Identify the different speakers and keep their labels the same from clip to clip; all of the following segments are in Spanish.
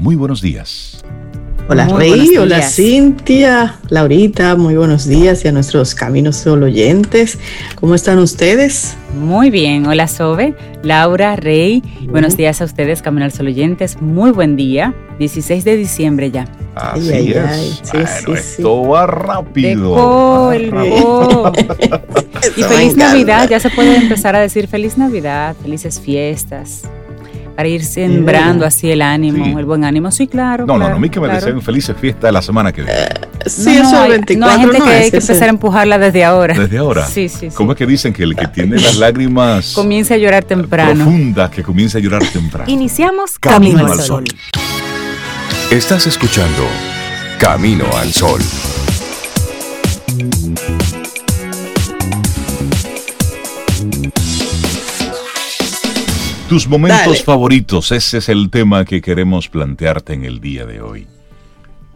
Speaker 1: Muy buenos días.
Speaker 2: Hola Rey, hola Cintia, Laurita, muy buenos días y a nuestros Caminos Solo oyentes. ¿Cómo están ustedes?
Speaker 3: Muy bien, hola Sobe, Laura, Rey, buenos días a ustedes, Camino al Sol oyentes, muy buen día, 16 de diciembre ya.
Speaker 1: Así ay, es. Sí, sí, esto va rápido.
Speaker 3: y feliz Navidad, ya se puede empezar a decir feliz Navidad, felices fiestas para ir sembrando así el ánimo, el buen ánimo. Sí, claro.
Speaker 1: No, no, no, a mí que me deseen felices fiestas la semana que viene.
Speaker 2: sí, eso es 24.
Speaker 3: No, hay gente que hay que empezar a empujarla desde ahora.
Speaker 1: Desde ahora.
Speaker 3: Sí, sí.
Speaker 1: ¿Cómo es que dicen que el que tiene las lágrimas.
Speaker 3: Comience a llorar temprano.
Speaker 1: Profundas, que comience a llorar temprano.
Speaker 3: Iniciamos Camino, al Sol.
Speaker 4: Estás escuchando Camino al Sol.
Speaker 1: Tus momentos favoritos, ese es el tema que queremos plantearte en el día de hoy.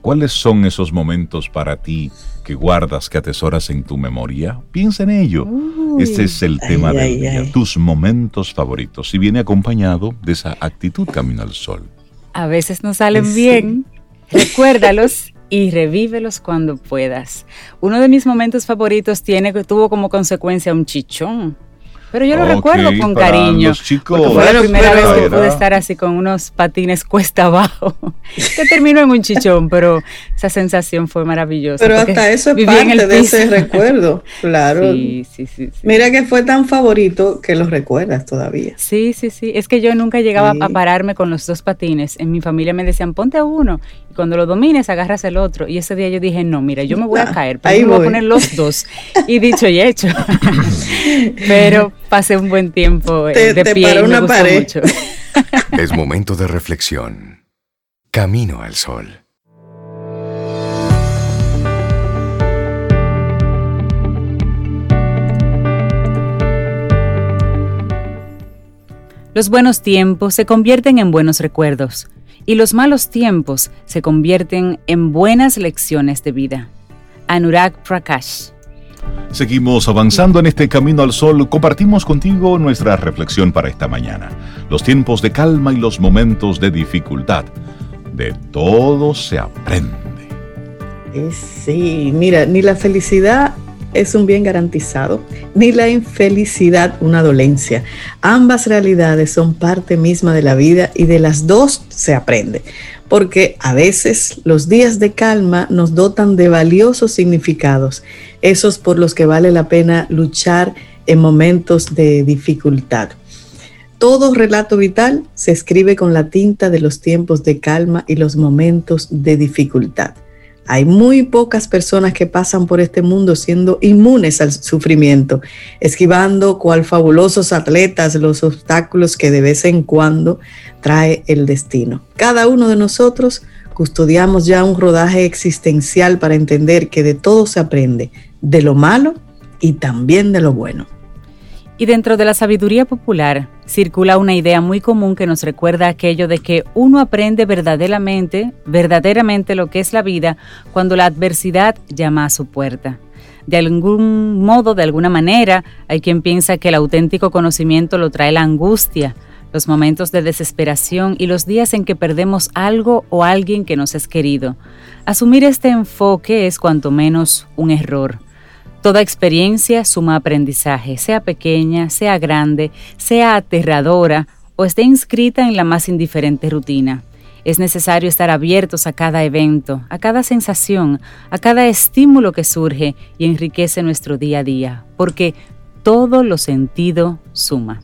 Speaker 1: ¿Cuáles son esos momentos para ti que guardas, que atesoras en tu memoria? Piensa en ello. este es el tema del día, tus momentos favoritos. Y viene acompañado de esa actitud camino al sol.
Speaker 3: A veces no salen bien. Recuérdalos y revívelos cuando puedas. Uno de mis momentos favoritos tiene que tuvo como consecuencia un chichón. Pero yo lo recuerdo con cariño. Porque fue la primera vez que pude estar así con unos patines cuesta abajo. que terminó en un chichón, pero esa sensación fue maravillosa.
Speaker 2: Pero hasta eso es parte de ese recuerdo. Claro. Sí, sí, sí, Mira que fue tan favorito que lo recuerdas todavía.
Speaker 3: Sí, sí, sí. Es que yo nunca llegaba a pararme con los dos patines. En mi familia me decían, ponte uno. Y cuando lo domines, agarras el otro. Y ese día yo dije, no, mira, yo me voy a ah, caer. Pero voy a poner los dos. Y dicho y hecho. pero pasé un buen tiempo eh, de pie. una pared.
Speaker 4: es momento de reflexión. Camino al sol.
Speaker 3: Los buenos tiempos se convierten en buenos recuerdos y los malos tiempos se convierten en buenas lecciones de vida. Anurag Prakash
Speaker 1: Seguimos avanzando en este camino al sol. Compartimos contigo nuestra reflexión para esta mañana. Los tiempos de calma y los momentos de dificultad. De todo se aprende.
Speaker 2: Sí, mira, ni la felicidad es un bien garantizado, ni la infelicidad una dolencia. Ambas realidades son parte misma de la vida y de las dos se aprende porque a veces los días de calma nos dotan de valiosos significados, esos por los que vale la pena luchar en momentos de dificultad. Todo relato vital se escribe con la tinta de los tiempos de calma y los momentos de dificultad. Hay muy pocas personas que pasan por este mundo siendo inmunes al sufrimiento, esquivando cual fabulosos atletas los obstáculos que de vez en cuando trae el destino. Cada uno de nosotros custodiamos ya un rodaje existencial para entender que de todo se aprende, de lo malo y también de lo bueno.
Speaker 3: Y dentro de la sabiduría popular circula una idea muy común que nos recuerda aquello de que uno aprende verdaderamente, verdaderamente lo que es la vida cuando la adversidad llama a su puerta. De algún modo, de alguna manera, hay quien piensa que el auténtico conocimiento lo trae la angustia, los momentos de desesperación y los días en que perdemos algo o alguien que nos es querido. Asumir este enfoque es cuanto menos un error. Toda experiencia suma aprendizaje, sea pequeña, sea grande, sea aterradora o esté inscrita en la más indiferente rutina. Es necesario estar abiertos a cada evento, a cada sensación, a cada estímulo que surge y enriquece nuestro día a día, porque todo lo sentido suma.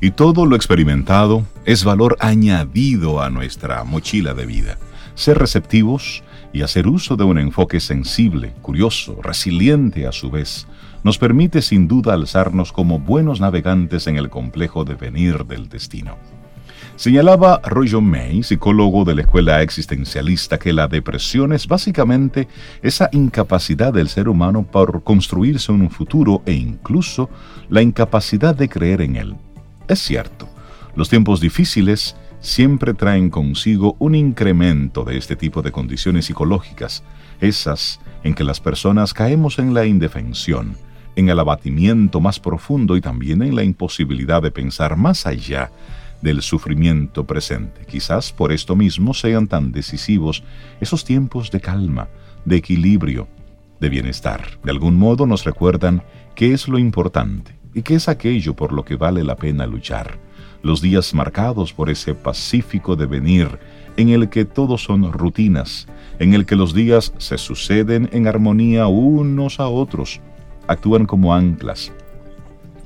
Speaker 1: Y todo lo experimentado es valor añadido a nuestra mochila de vida. Ser receptivos, y hacer uso de un enfoque sensible, curioso, resiliente a su vez, nos permite sin duda alzarnos como buenos navegantes en el complejo devenir del destino. Señalaba John May, psicólogo de la escuela existencialista, que la depresión es básicamente esa incapacidad del ser humano por construirse un futuro e incluso la incapacidad de creer en él. Es cierto, los tiempos difíciles siempre traen consigo un incremento de este tipo de condiciones psicológicas, esas en que las personas caemos en la indefensión, en el abatimiento más profundo y también en la imposibilidad de pensar más allá del sufrimiento presente. Quizás por esto mismo sean tan decisivos esos tiempos de calma, de equilibrio, de bienestar. De algún modo nos recuerdan qué es lo importante y qué es aquello por lo que vale la pena luchar. Los días marcados por ese pacífico devenir en el que todos son rutinas, en el que los días se suceden en armonía unos a otros, actúan como anclas,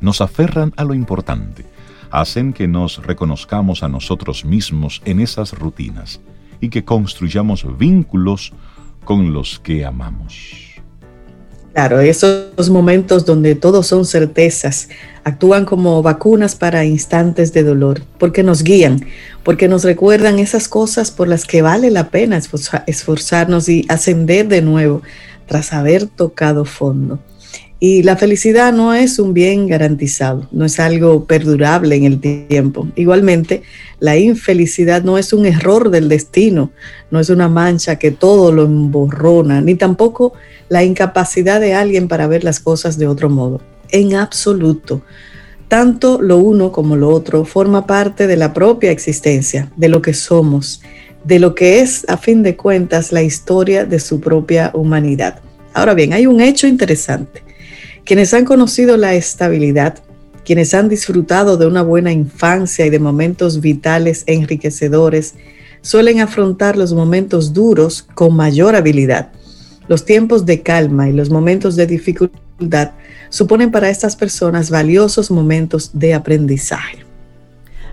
Speaker 1: nos aferran a lo importante, hacen que nos reconozcamos a nosotros mismos en esas rutinas y que construyamos vínculos con los que amamos.
Speaker 2: Claro, esos momentos donde todos son certezas, actúan como vacunas para instantes de dolor, porque nos guían, porque nos recuerdan esas cosas por las que vale la pena esforzarnos y ascender de nuevo tras haber tocado fondo. Y la felicidad no es un bien garantizado, no es algo perdurable en el tiempo. Igualmente, la infelicidad no es un error del destino, no es una mancha que todo lo emborrona, ni tampoco la incapacidad de alguien para ver las cosas de otro modo. En absoluto. Tanto lo uno como lo otro forma parte de la propia existencia, de lo que somos, de lo que es, a fin de cuentas, la historia de su propia humanidad. Ahora bien, hay un hecho interesante. Quienes han conocido la estabilidad, quienes han disfrutado de una buena infancia y de momentos vitales enriquecedores, suelen afrontar los momentos duros con mayor habilidad. Los tiempos de calma y los momentos de dificultad suponen para estas personas valiosos momentos de aprendizaje.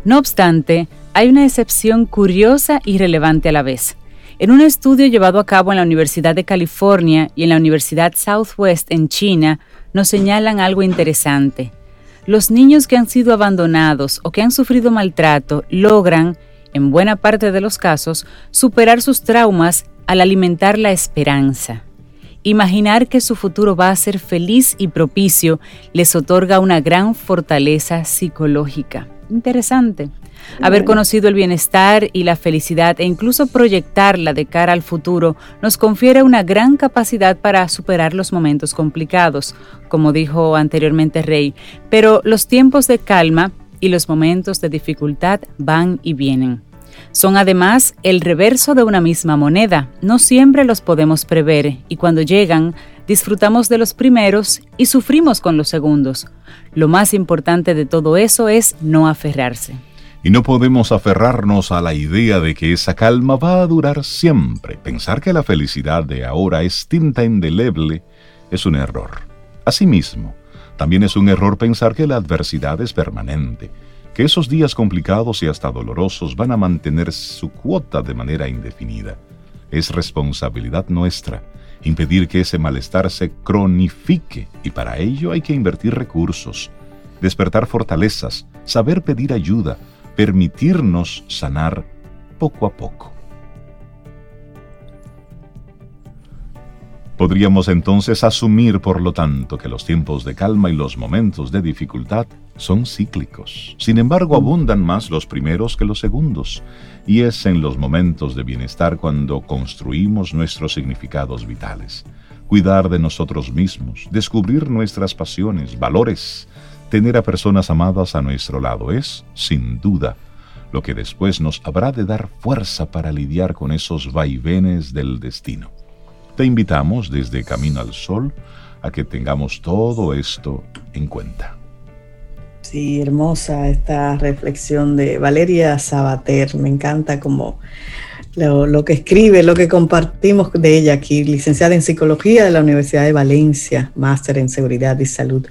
Speaker 3: No obstante, hay una excepción curiosa y relevante a la vez. En un estudio llevado a cabo en la Universidad de California y en la Universidad Southwest en China, nos señalan algo interesante. Los niños que han sido abandonados o que han sufrido maltrato logran, en buena parte de los casos, superar sus traumas al alimentar la esperanza. Imaginar que su futuro va a ser feliz y propicio les otorga una gran fortaleza psicológica. Interesante. Haber conocido el bienestar y la felicidad e incluso proyectarla de cara al futuro nos confiere una gran capacidad para superar los momentos complicados, como dijo anteriormente Rey, pero los tiempos de calma y los momentos de dificultad van y vienen. Son además el reverso de una misma moneda, no siempre los podemos prever y cuando llegan disfrutamos de los primeros y sufrimos con los segundos. Lo más importante de todo eso es no aferrarse.
Speaker 1: Y no podemos aferrarnos a la idea de que esa calma va a durar siempre. Pensar que la felicidad de ahora es tinta indeleble es un error. Asimismo, también es un error pensar que la adversidad es permanente, que esos días complicados y hasta dolorosos van a mantener su cuota de manera indefinida. Es responsabilidad nuestra impedir que ese malestar se cronifique y para ello hay que invertir recursos, despertar fortalezas, saber pedir ayuda, permitirnos sanar poco a poco. Podríamos entonces asumir, por lo tanto, que los tiempos de calma y los momentos de dificultad son cíclicos. Sin embargo, abundan más los primeros que los segundos, y es en los momentos de bienestar cuando construimos nuestros significados vitales. Cuidar de nosotros mismos, descubrir nuestras pasiones, valores, Tener a personas amadas a nuestro lado es, sin duda, lo que después nos habrá de dar fuerza para lidiar con esos vaivenes del destino. Te invitamos desde Camino al Sol a que tengamos todo esto en cuenta.
Speaker 2: Sí, hermosa esta reflexión de Valeria Sabater. Me encanta como lo, lo, que escribe, lo que compartimos de ella aquí, licenciada en Psicología de la Universidad de Valencia, máster en Seguridad y Salud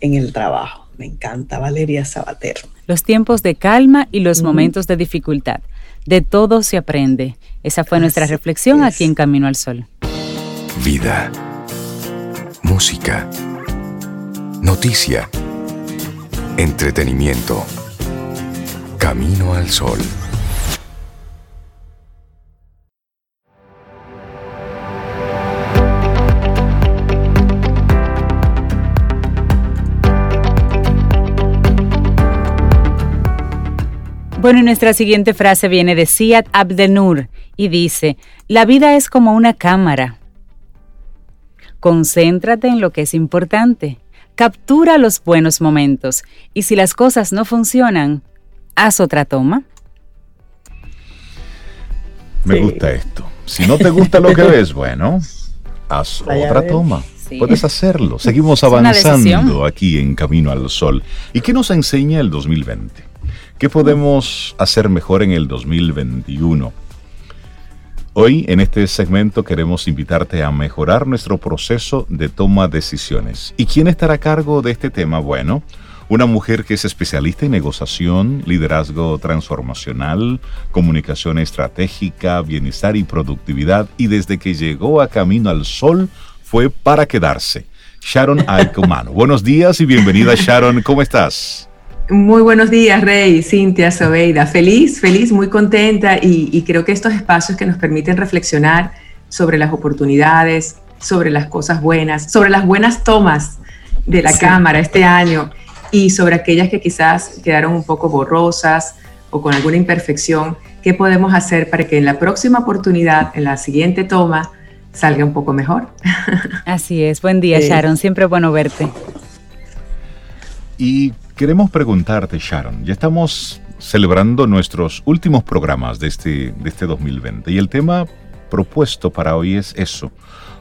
Speaker 2: en el Trabajo. Me encanta, Valeria Sabater.
Speaker 3: Los tiempos de calma y los momentos de dificultad. De todo se aprende. Esa fue nuestra reflexión aquí en Camino al Sol.
Speaker 4: Vida. Música. Noticia. Entretenimiento. Camino al Sol.
Speaker 3: Bueno, nuestra siguiente frase viene de Siad Abdenur y dice, la vida es como una cámara. Concéntrate en lo que es importante, captura los buenos momentos y si las cosas no funcionan, haz otra toma.
Speaker 1: Me gusta esto. Si no te gusta lo que ves, bueno, haz otra toma. Puedes hacerlo. Seguimos avanzando aquí en Camino al Sol. ¿Y qué nos enseña el 2020? ¿Qué podemos hacer mejor en el 2021? Hoy en este segmento queremos invitarte a mejorar nuestro proceso de toma de decisiones. ¿Y quién estará a cargo de este tema? Bueno, una mujer que es especialista en negociación, liderazgo transformacional, comunicación estratégica, bienestar y productividad y desde que llegó a Camino al Sol fue para quedarse. Sharon Aikumano. Buenos días y bienvenida Sharon, ¿cómo estás?
Speaker 5: Muy buenos días, Rey, Cintia, Sobeida. Feliz, feliz, muy contenta y, creo que estos espacios que nos permiten reflexionar sobre las oportunidades, sobre las cosas buenas, sobre las buenas tomas de la Cámara este año y sobre aquellas que quizás quedaron un poco borrosas o con alguna imperfección, ¿qué podemos hacer para que en la próxima oportunidad, en la siguiente toma, salga un poco mejor?
Speaker 3: Así es, buen día Sharon, siempre bueno verte.
Speaker 1: Y queremos preguntarte Sharon, ya estamos celebrando nuestros últimos programas de este, de este 2020 y el tema propuesto para hoy es eso,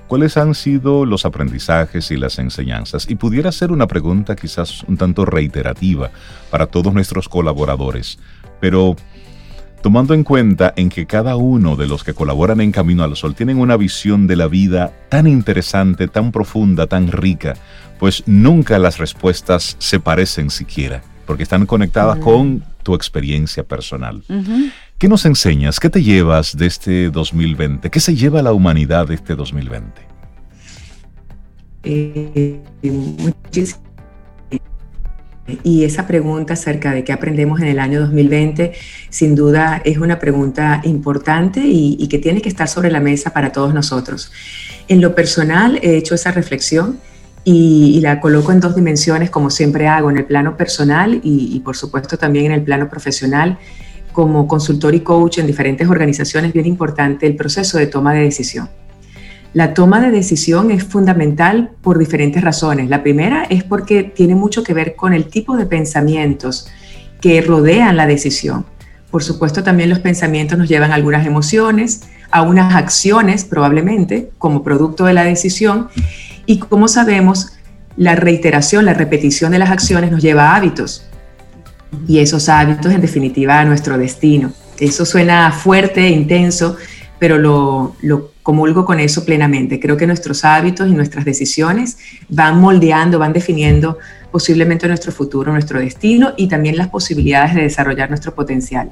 Speaker 1: ¿Cuáles han sido los aprendizajes y las enseñanzas? Y pudiera ser una pregunta quizás un tanto reiterativa para todos nuestros colaboradores, pero tomando en cuenta en que cada uno de los que colaboran en Camino al Sol tienen una visión de la vida tan interesante, tan profunda, tan rica, pues nunca las respuestas se parecen siquiera, porque están conectadas con tu experiencia personal. ¿Qué nos enseñas? ¿Qué te llevas de este 2020? ¿Qué se lleva la humanidad de este 2020?
Speaker 5: Eh, y esa pregunta acerca de qué aprendemos en el año 2020, sin duda es una pregunta importante y, que tiene que estar sobre la mesa para todos nosotros. En lo personal he hecho esa reflexión y, la coloco en dos dimensiones, como siempre hago, en el plano personal y, y por supuesto también en el plano profesional como consultor y coach en diferentes organizaciones, bien importante el proceso de toma de decisión. La toma de decisión es fundamental por diferentes razones. La primera es porque tiene mucho que ver con el tipo de pensamientos que rodean la decisión. Por supuesto, también los pensamientos nos llevan a algunas emociones, a unas acciones probablemente como producto de la decisión. Y como sabemos, la reiteración, la repetición de las acciones nos lleva a hábitos y esos hábitos en definitiva a nuestro destino. Eso suena fuerte, e intenso, pero lo, lo comulgo con eso plenamente. Creo que nuestros hábitos y nuestras decisiones van moldeando, van definiendo posiblemente nuestro futuro, nuestro destino y también las posibilidades de desarrollar nuestro potencial.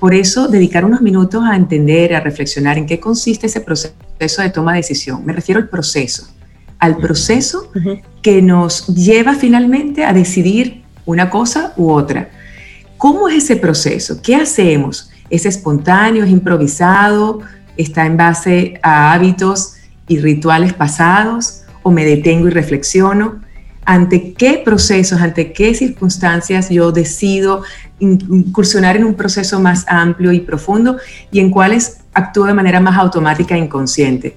Speaker 5: Por eso, dedicar unos minutos a entender, a reflexionar en qué consiste ese proceso de toma de decisión. Me refiero al proceso, al proceso que nos lleva finalmente a decidir una cosa u otra. ¿Cómo es ese proceso? ¿Qué hacemos? ¿Es espontáneo, es improvisado, está en base a hábitos y rituales pasados? ¿O me detengo y reflexiono? ¿Ante qué procesos, ante qué circunstancias yo decido incursionar en un proceso más amplio y profundo y en cuáles actúo de manera más automática e inconsciente?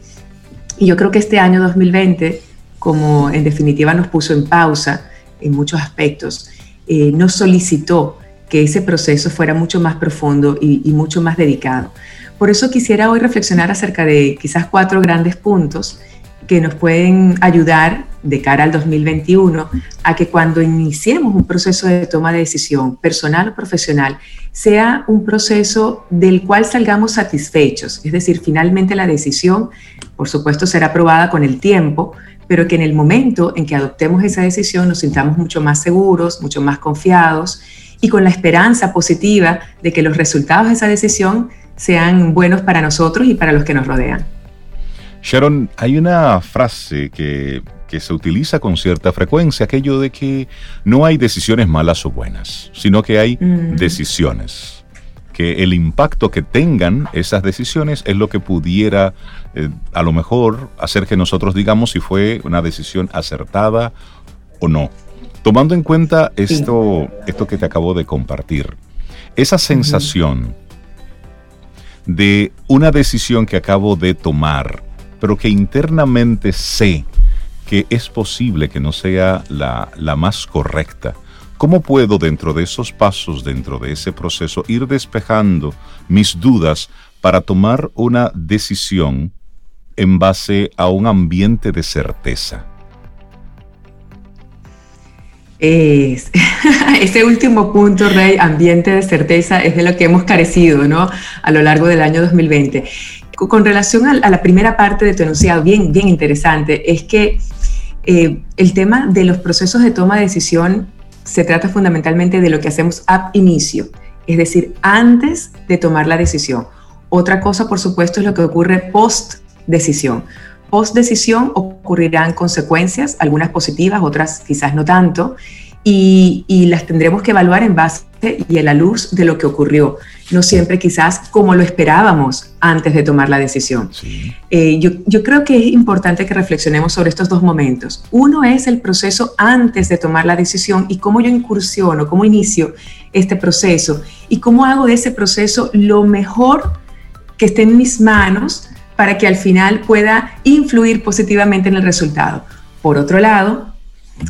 Speaker 5: Y yo creo que este año 2020, como en definitiva nos puso en pausa en muchos aspectos, eh, nos solicitó que ese proceso fuera mucho más profundo y, mucho más dedicado. Por eso quisiera hoy reflexionar acerca de quizás cuatro grandes puntos que nos pueden ayudar de cara al 2021 a que cuando iniciemos un proceso de toma de decisión personal o profesional sea un proceso del cual salgamos satisfechos. Es decir, finalmente la decisión, por supuesto, será aprobada con el tiempo, pero que en el momento en que adoptemos esa decisión nos sintamos mucho más seguros, mucho más confiados y con la esperanza positiva de que los resultados de esa decisión sean buenos para nosotros y para los que nos rodean.
Speaker 1: Sharon, hay una frase que, se utiliza con cierta frecuencia, aquello de que no hay decisiones malas o buenas, sino que hay mm. decisiones. Que el impacto que tengan esas decisiones es lo que pudiera eh, a lo mejor hacer que nosotros digamos si fue una decisión acertada o no. Tomando en cuenta esto, esto que te acabo de compartir, esa sensación de una decisión que acabo de tomar, pero que internamente sé que es posible que no sea la, la más correcta, ¿Cómo puedo dentro de esos pasos, dentro de ese proceso, ir despejando mis dudas para tomar una decisión en base a un ambiente de certeza?
Speaker 5: Es, ese último punto, Rey, ambiente de certeza, es de lo que hemos carecido ¿no? a lo largo del año 2020. Con relación a, la primera parte de tu enunciado, bien, bien interesante, es que eh, el tema de los procesos de toma de decisión se trata fundamentalmente de lo que hacemos ab inicio, es decir, antes de tomar la decisión. Otra cosa, por supuesto, es lo que ocurre post decisión. Post decisión ocurrirán consecuencias, algunas positivas, otras quizás no tanto, y, las tendremos que evaluar en base y a la luz de lo que ocurrió, no siempre quizás como lo esperábamos antes de tomar la decisión. Eh, yo, yo, creo que es importante que reflexionemos sobre estos dos momentos. Uno es el proceso antes de tomar la decisión y cómo yo incursiono, cómo inicio este proceso y cómo hago de ese proceso lo mejor que esté en mis manos para que al final pueda influir positivamente en el resultado. Por otro lado,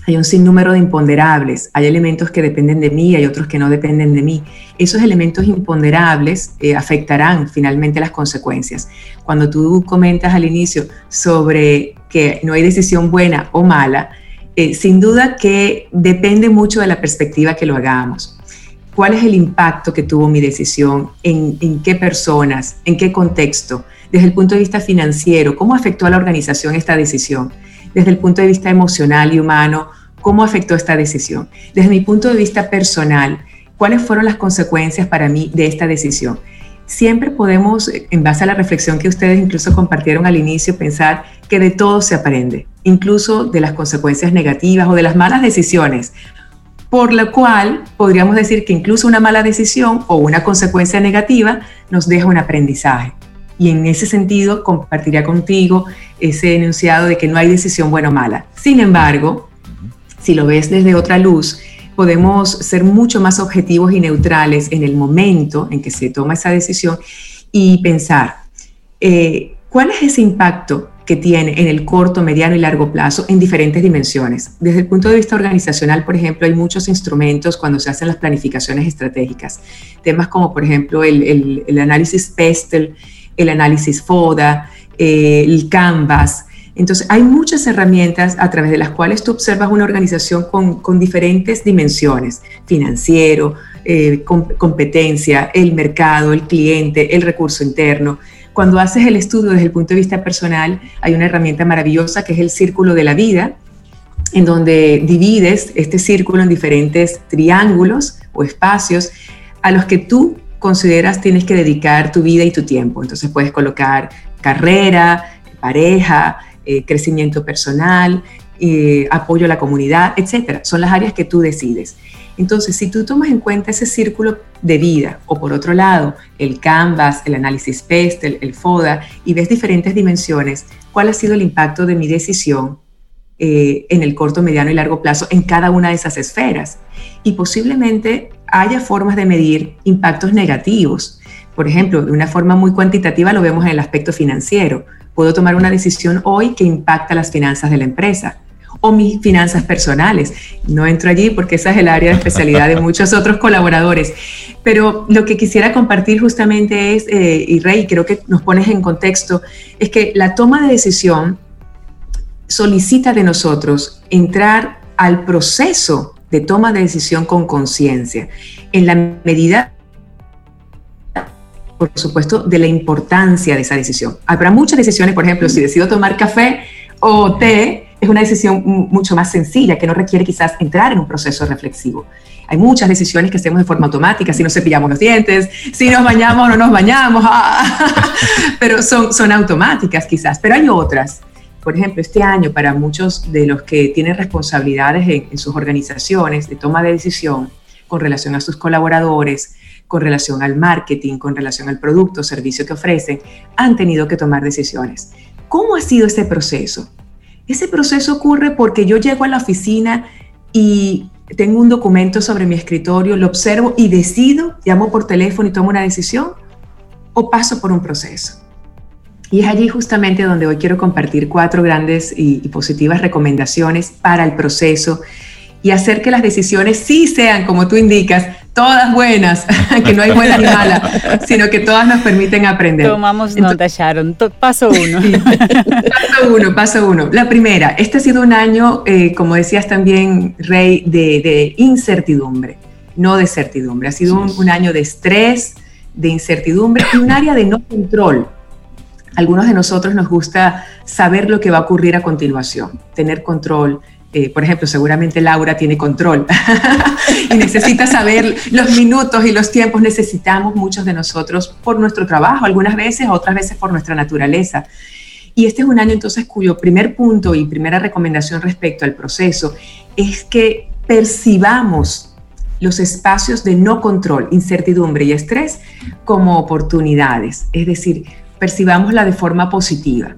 Speaker 5: hay un sinnúmero de imponderables, hay elementos que dependen de mí, hay otros que no dependen de mí. Esos elementos imponderables eh, afectarán finalmente las consecuencias. Cuando tú comentas al inicio sobre que no hay decisión buena o mala, eh, sin duda que depende mucho de la perspectiva que lo hagamos. ¿Cuál es el impacto que tuvo mi decisión? ¿En, en qué personas? ¿En qué contexto? Desde el punto de vista financiero, ¿cómo afectó a la organización esta decisión? desde el punto de vista emocional y humano, cómo afectó esta decisión. Desde mi punto de vista personal, cuáles fueron las consecuencias para mí de esta decisión. Siempre podemos, en base a la reflexión que ustedes incluso compartieron al inicio, pensar que de todo se aprende, incluso de las consecuencias negativas o de las malas decisiones, por lo cual podríamos decir que incluso una mala decisión o una consecuencia negativa nos deja un aprendizaje y en ese sentido compartiría contigo ese enunciado de que no hay decisión buena o mala. Sin embargo, si lo ves desde otra luz, podemos ser mucho más objetivos y neutrales en el momento en que se toma esa decisión y pensar, eh, ¿cuál es ese impacto que tiene en el corto, mediano y largo plazo en diferentes dimensiones? Desde el punto de vista organizacional, por ejemplo, hay muchos instrumentos cuando se hacen las planificaciones estratégicas. Temas como, por ejemplo, el, el, el análisis PESTEL, el análisis FODA, eh, el Canvas. Entonces, hay muchas herramientas a través de las cuales tú observas una organización con, diferentes dimensiones, financiero, eh, competencia, el mercado, el cliente, el recurso interno. Cuando haces el estudio desde el punto de vista personal, hay una herramienta maravillosa que es el círculo de la vida, en donde divides este círculo en diferentes triángulos o espacios a los que tú consideras tienes que dedicar tu vida y tu tiempo. Entonces puedes colocar carrera, pareja, eh, crecimiento personal, eh, apoyo a la comunidad, etcétera. Son las áreas que tú decides. Entonces, si tú tomas en cuenta ese círculo de vida, o por otro lado, el Canvas, el análisis PEST, el, FODA, y ves diferentes dimensiones, ¿cuál ha sido el impacto de mi decisión eh, en el corto, mediano y largo plazo en cada una de esas esferas? Y posiblemente haya formas de medir impactos negativos. Por ejemplo, de una forma muy cuantitativa lo vemos en el aspecto financiero. Puedo tomar una decisión hoy que impacta las finanzas de la empresa o mis finanzas personales. No entro allí porque esa es el área de especialidad de muchos otros colaboradores. Pero lo que quisiera compartir justamente es, eh, y Rey, creo que nos pones en contexto, es que la toma de decisión solicita de nosotros entrar al proceso de toma de decisión con conciencia, en la medida, por supuesto, de la importancia de esa decisión. Habrá muchas decisiones, por ejemplo, si decido tomar café o té, es una decisión mucho más sencilla, que no requiere quizás entrar en un proceso reflexivo. Hay muchas decisiones que hacemos de forma automática, si nos cepillamos los dientes, si nos bañamos o no nos bañamos, pero son, son automáticas quizás. Pero hay otras por ejemplo, este año para muchos de los que tienen responsabilidades en, sus organizaciones de toma de decisión con relación a sus colaboradores, con relación al marketing, con relación al producto o servicio que ofrecen, han tenido que tomar decisiones. ¿Cómo ha sido ese proceso? Ese proceso ocurre porque yo llego a la oficina y tengo un documento sobre mi escritorio, lo observo y decido, llamo por teléfono y tomo una decisión, o paso por un proceso. Y es allí justamente donde hoy quiero compartir cuatro grandes y, positivas recomendaciones para el proceso y hacer que las decisiones sí sean, como tú indicas, todas buenas, que no hay buenas ni malas, sino que todas nos permiten aprender.
Speaker 3: Tomamos nota, Sharon. paso uno.
Speaker 5: paso uno, paso uno. La primera, este ha sido un año, eh, como decías también, Rey, de, incertidumbre, no de certidumbre. Ha sido un, año de estrés, de incertidumbre y un área de no control. Algunos de nosotros nos gusta saber lo que va a ocurrir a continuación, tener control, eh, por ejemplo, seguramente Laura tiene control y necesita saber los minutos y los tiempos. Necesitamos muchos de nosotros por nuestro trabajo, algunas veces, otras veces por nuestra naturaleza. Y este es un año entonces cuyo primer punto y primera recomendación respecto al proceso es que percibamos los espacios de no control, incertidumbre y estrés como oportunidades, es decir, percibámosla de forma positiva.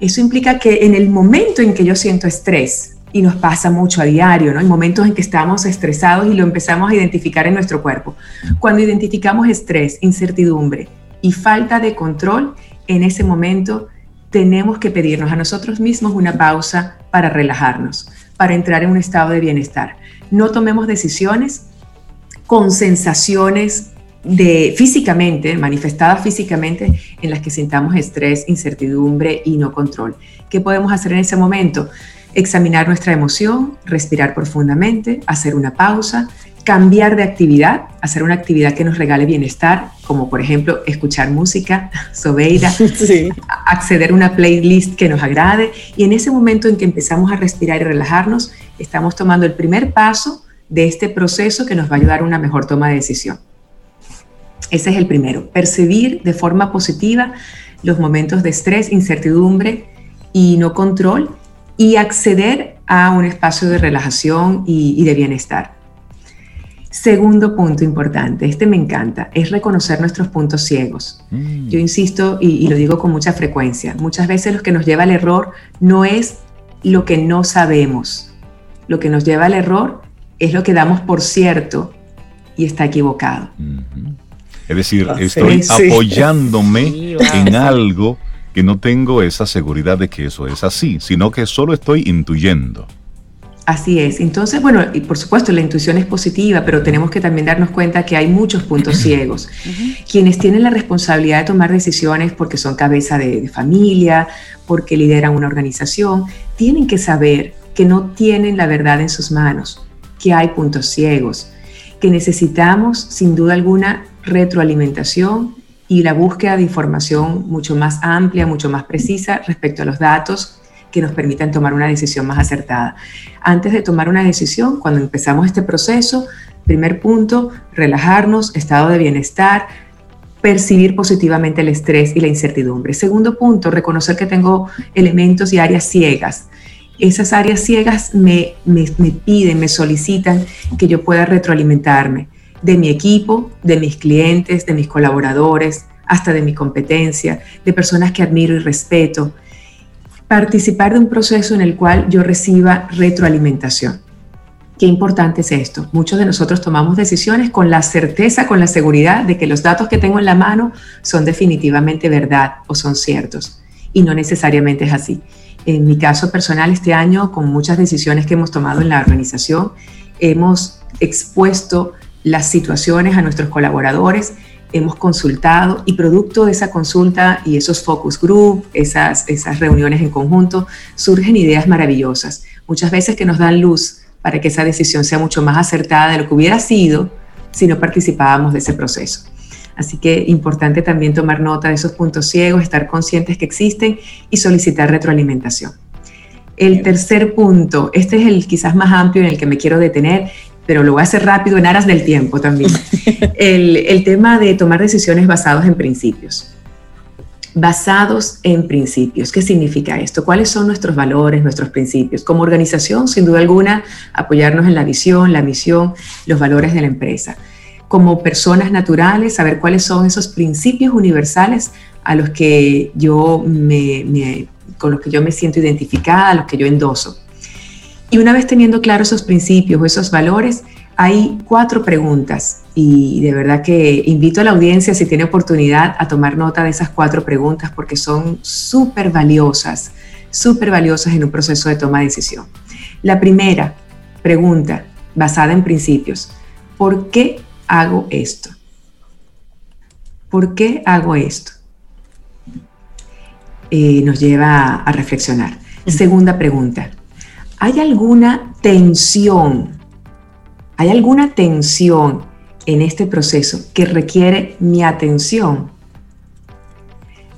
Speaker 5: Eso implica que en el momento en que yo siento estrés, y nos pasa mucho a diario, ¿no? En momentos en que estamos estresados y lo empezamos a identificar en nuestro cuerpo. Cuando identificamos estrés, incertidumbre y falta de control, en ese momento tenemos que pedirnos a nosotros mismos una pausa para relajarnos, para entrar en un estado de bienestar. No tomemos decisiones con sensaciones de físicamente, manifestadas físicamente, en las que sintamos estrés, incertidumbre y no control. ¿Qué podemos hacer en ese momento? examinar nuestra emoción, respirar profundamente, hacer una pausa, cambiar de actividad, hacer una actividad que nos regale bienestar, como por ejemplo escuchar música, sobeira, acceder a una playlist que nos agrade. Y en ese momento en que empezamos a respirar y relajarnos, estamos tomando el primer paso de este proceso que nos va a ayudar a una mejor toma de decisión. Ese es el primero, percibir de forma positiva los momentos de estrés, incertidumbre y no control y acceder a un espacio de relajación y, de bienestar. Segundo punto importante, este me encanta, es reconocer nuestros puntos ciegos. Mm. Yo insisto y, lo digo con mucha frecuencia, muchas veces lo que nos lleva al error no es lo que no sabemos, lo que nos lleva al error es lo que damos por cierto y está equivocado.
Speaker 1: Es decir, ah, estoy apoyándome en algo que no tengo esa seguridad de que eso es así, sino que solo estoy intuyendo.
Speaker 5: Así es. Entonces, bueno, y por supuesto la intuición es positiva, pero tenemos que también darnos cuenta que hay muchos puntos ciegos. Quienes tienen la responsabilidad de tomar decisiones porque son cabeza de, familia, porque lideran una organización, tienen que saber que no tienen la verdad en sus manos, que hay puntos ciegos, que necesitamos sin duda alguna retroalimentación y la búsqueda de información mucho más amplia, mucho más precisa respecto a los datos que nos permitan tomar una decisión más acertada. Antes de tomar una decisión, cuando empezamos este proceso, primer punto, relajarnos, estado de bienestar, percibir positivamente el estrés y la incertidumbre. Segundo punto, reconocer que tengo elementos y áreas ciegas. Esas áreas ciegas me, me, me piden, me solicitan que yo pueda retroalimentarme de mi equipo, de mis clientes, de mis colaboradores, hasta de mi competencia, de personas que admiro y respeto. Participar de un proceso en el cual yo reciba retroalimentación. Qué importante es esto. Muchos de nosotros tomamos decisiones con la certeza, con la seguridad de que los datos que tengo en la mano son definitivamente verdad o son ciertos. Y no necesariamente es así. En mi caso personal, este año, con muchas decisiones que hemos tomado en la organización, hemos expuesto las situaciones a nuestros colaboradores, hemos consultado y producto de esa consulta y esos focus group, esas, esas reuniones en conjunto, surgen ideas maravillosas, muchas veces que nos dan luz para que esa decisión sea mucho más acertada de lo que hubiera sido si no participábamos de ese proceso. Así que importante también tomar nota de esos puntos ciegos, estar conscientes que existen y solicitar retroalimentación. El tercer punto, este es el quizás más amplio en el que me quiero detener, pero lo voy a hacer rápido en aras del tiempo también. el, tema de tomar decisiones basados en principios. Basados en principios. ¿Qué significa esto? ¿Cuáles son nuestros valores, nuestros principios? Como organización, sin duda alguna, apoyarnos en la visión, la misión, los valores de la empresa. Como personas naturales, saber cuáles son esos principios universales a los que yo me, con los que yo me siento identificada, a los que yo endoso. Y una vez teniendo claros esos principios o esos valores, hay cuatro preguntas y de verdad que invito a la audiencia, si tiene oportunidad, a tomar nota de esas cuatro preguntas porque son súper valiosas, súper valiosas en un proceso de toma de decisión. La primera, pregunta basada en principios. ¿Por qué hago esto? ¿Por qué hago esto? Eh, nos lleva a reflexionar. Segunda pregunta. ¿Hay alguna tensión? ¿Hay alguna tensión en este proceso que requiere mi atención?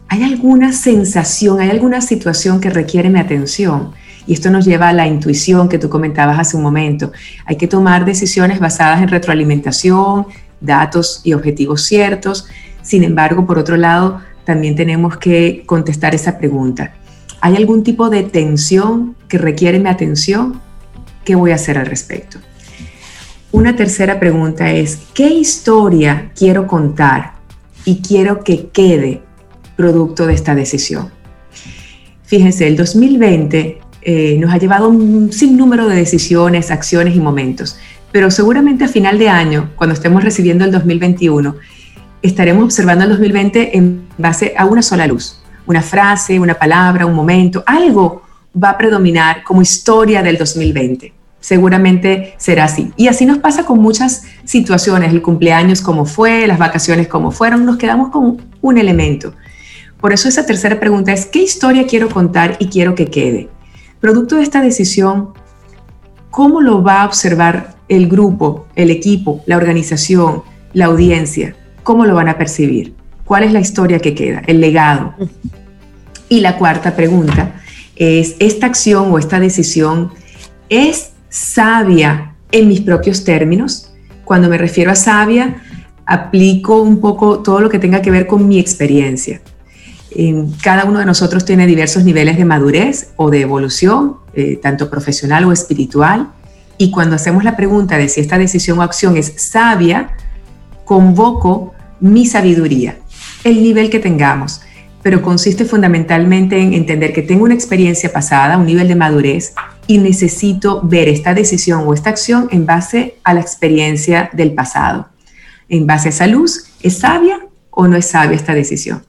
Speaker 5: ¿Hay alguna sensación, hay alguna situación que requiere mi atención? Y esto nos lleva a la intuición que tú comentabas hace un momento. Hay que tomar decisiones basadas en retroalimentación, datos y objetivos ciertos. Sin embargo, por otro lado, también tenemos que contestar esa pregunta. ¿Hay algún tipo de tensión que requiere mi atención? ¿Qué voy a hacer al respecto? Una tercera pregunta es, ¿qué historia quiero contar y quiero que quede producto de esta decisión? Fíjense, el 2020 eh, nos ha llevado un sinnúmero de decisiones, acciones y momentos, pero seguramente a final de año, cuando estemos recibiendo el 2021, estaremos observando el 2020 en base a una sola luz, una frase, una palabra, un momento, algo va a predominar como historia del 2020. Seguramente será así. Y así nos pasa con muchas situaciones, el cumpleaños como fue, las vacaciones como fueron, nos quedamos con un elemento. Por eso esa tercera pregunta es, ¿qué historia quiero contar y quiero que quede? Producto de esta decisión, ¿cómo lo va a observar el grupo, el equipo, la organización, la audiencia? ¿Cómo lo van a percibir? ¿Cuál es la historia que queda? El legado. Y la cuarta pregunta es, ¿esta acción o esta decisión es sabia en mis propios términos? Cuando me refiero a sabia, aplico un poco todo lo que tenga que ver con mi experiencia cada uno de nosotros tiene diversos niveles de madurez o de evolución, eh, tanto profesional o espiritual. Y cuando hacemos la pregunta de si esta decisión o acción es sabia, convoco mi sabiduría, el nivel que tengamos, pero consiste fundamentalmente en entender que tengo una experiencia pasada, un nivel de madurez, y necesito ver esta decisión o esta acción en base a la experiencia del pasado. En base a esa luz, ¿es sabia o no es sabia esta decisión?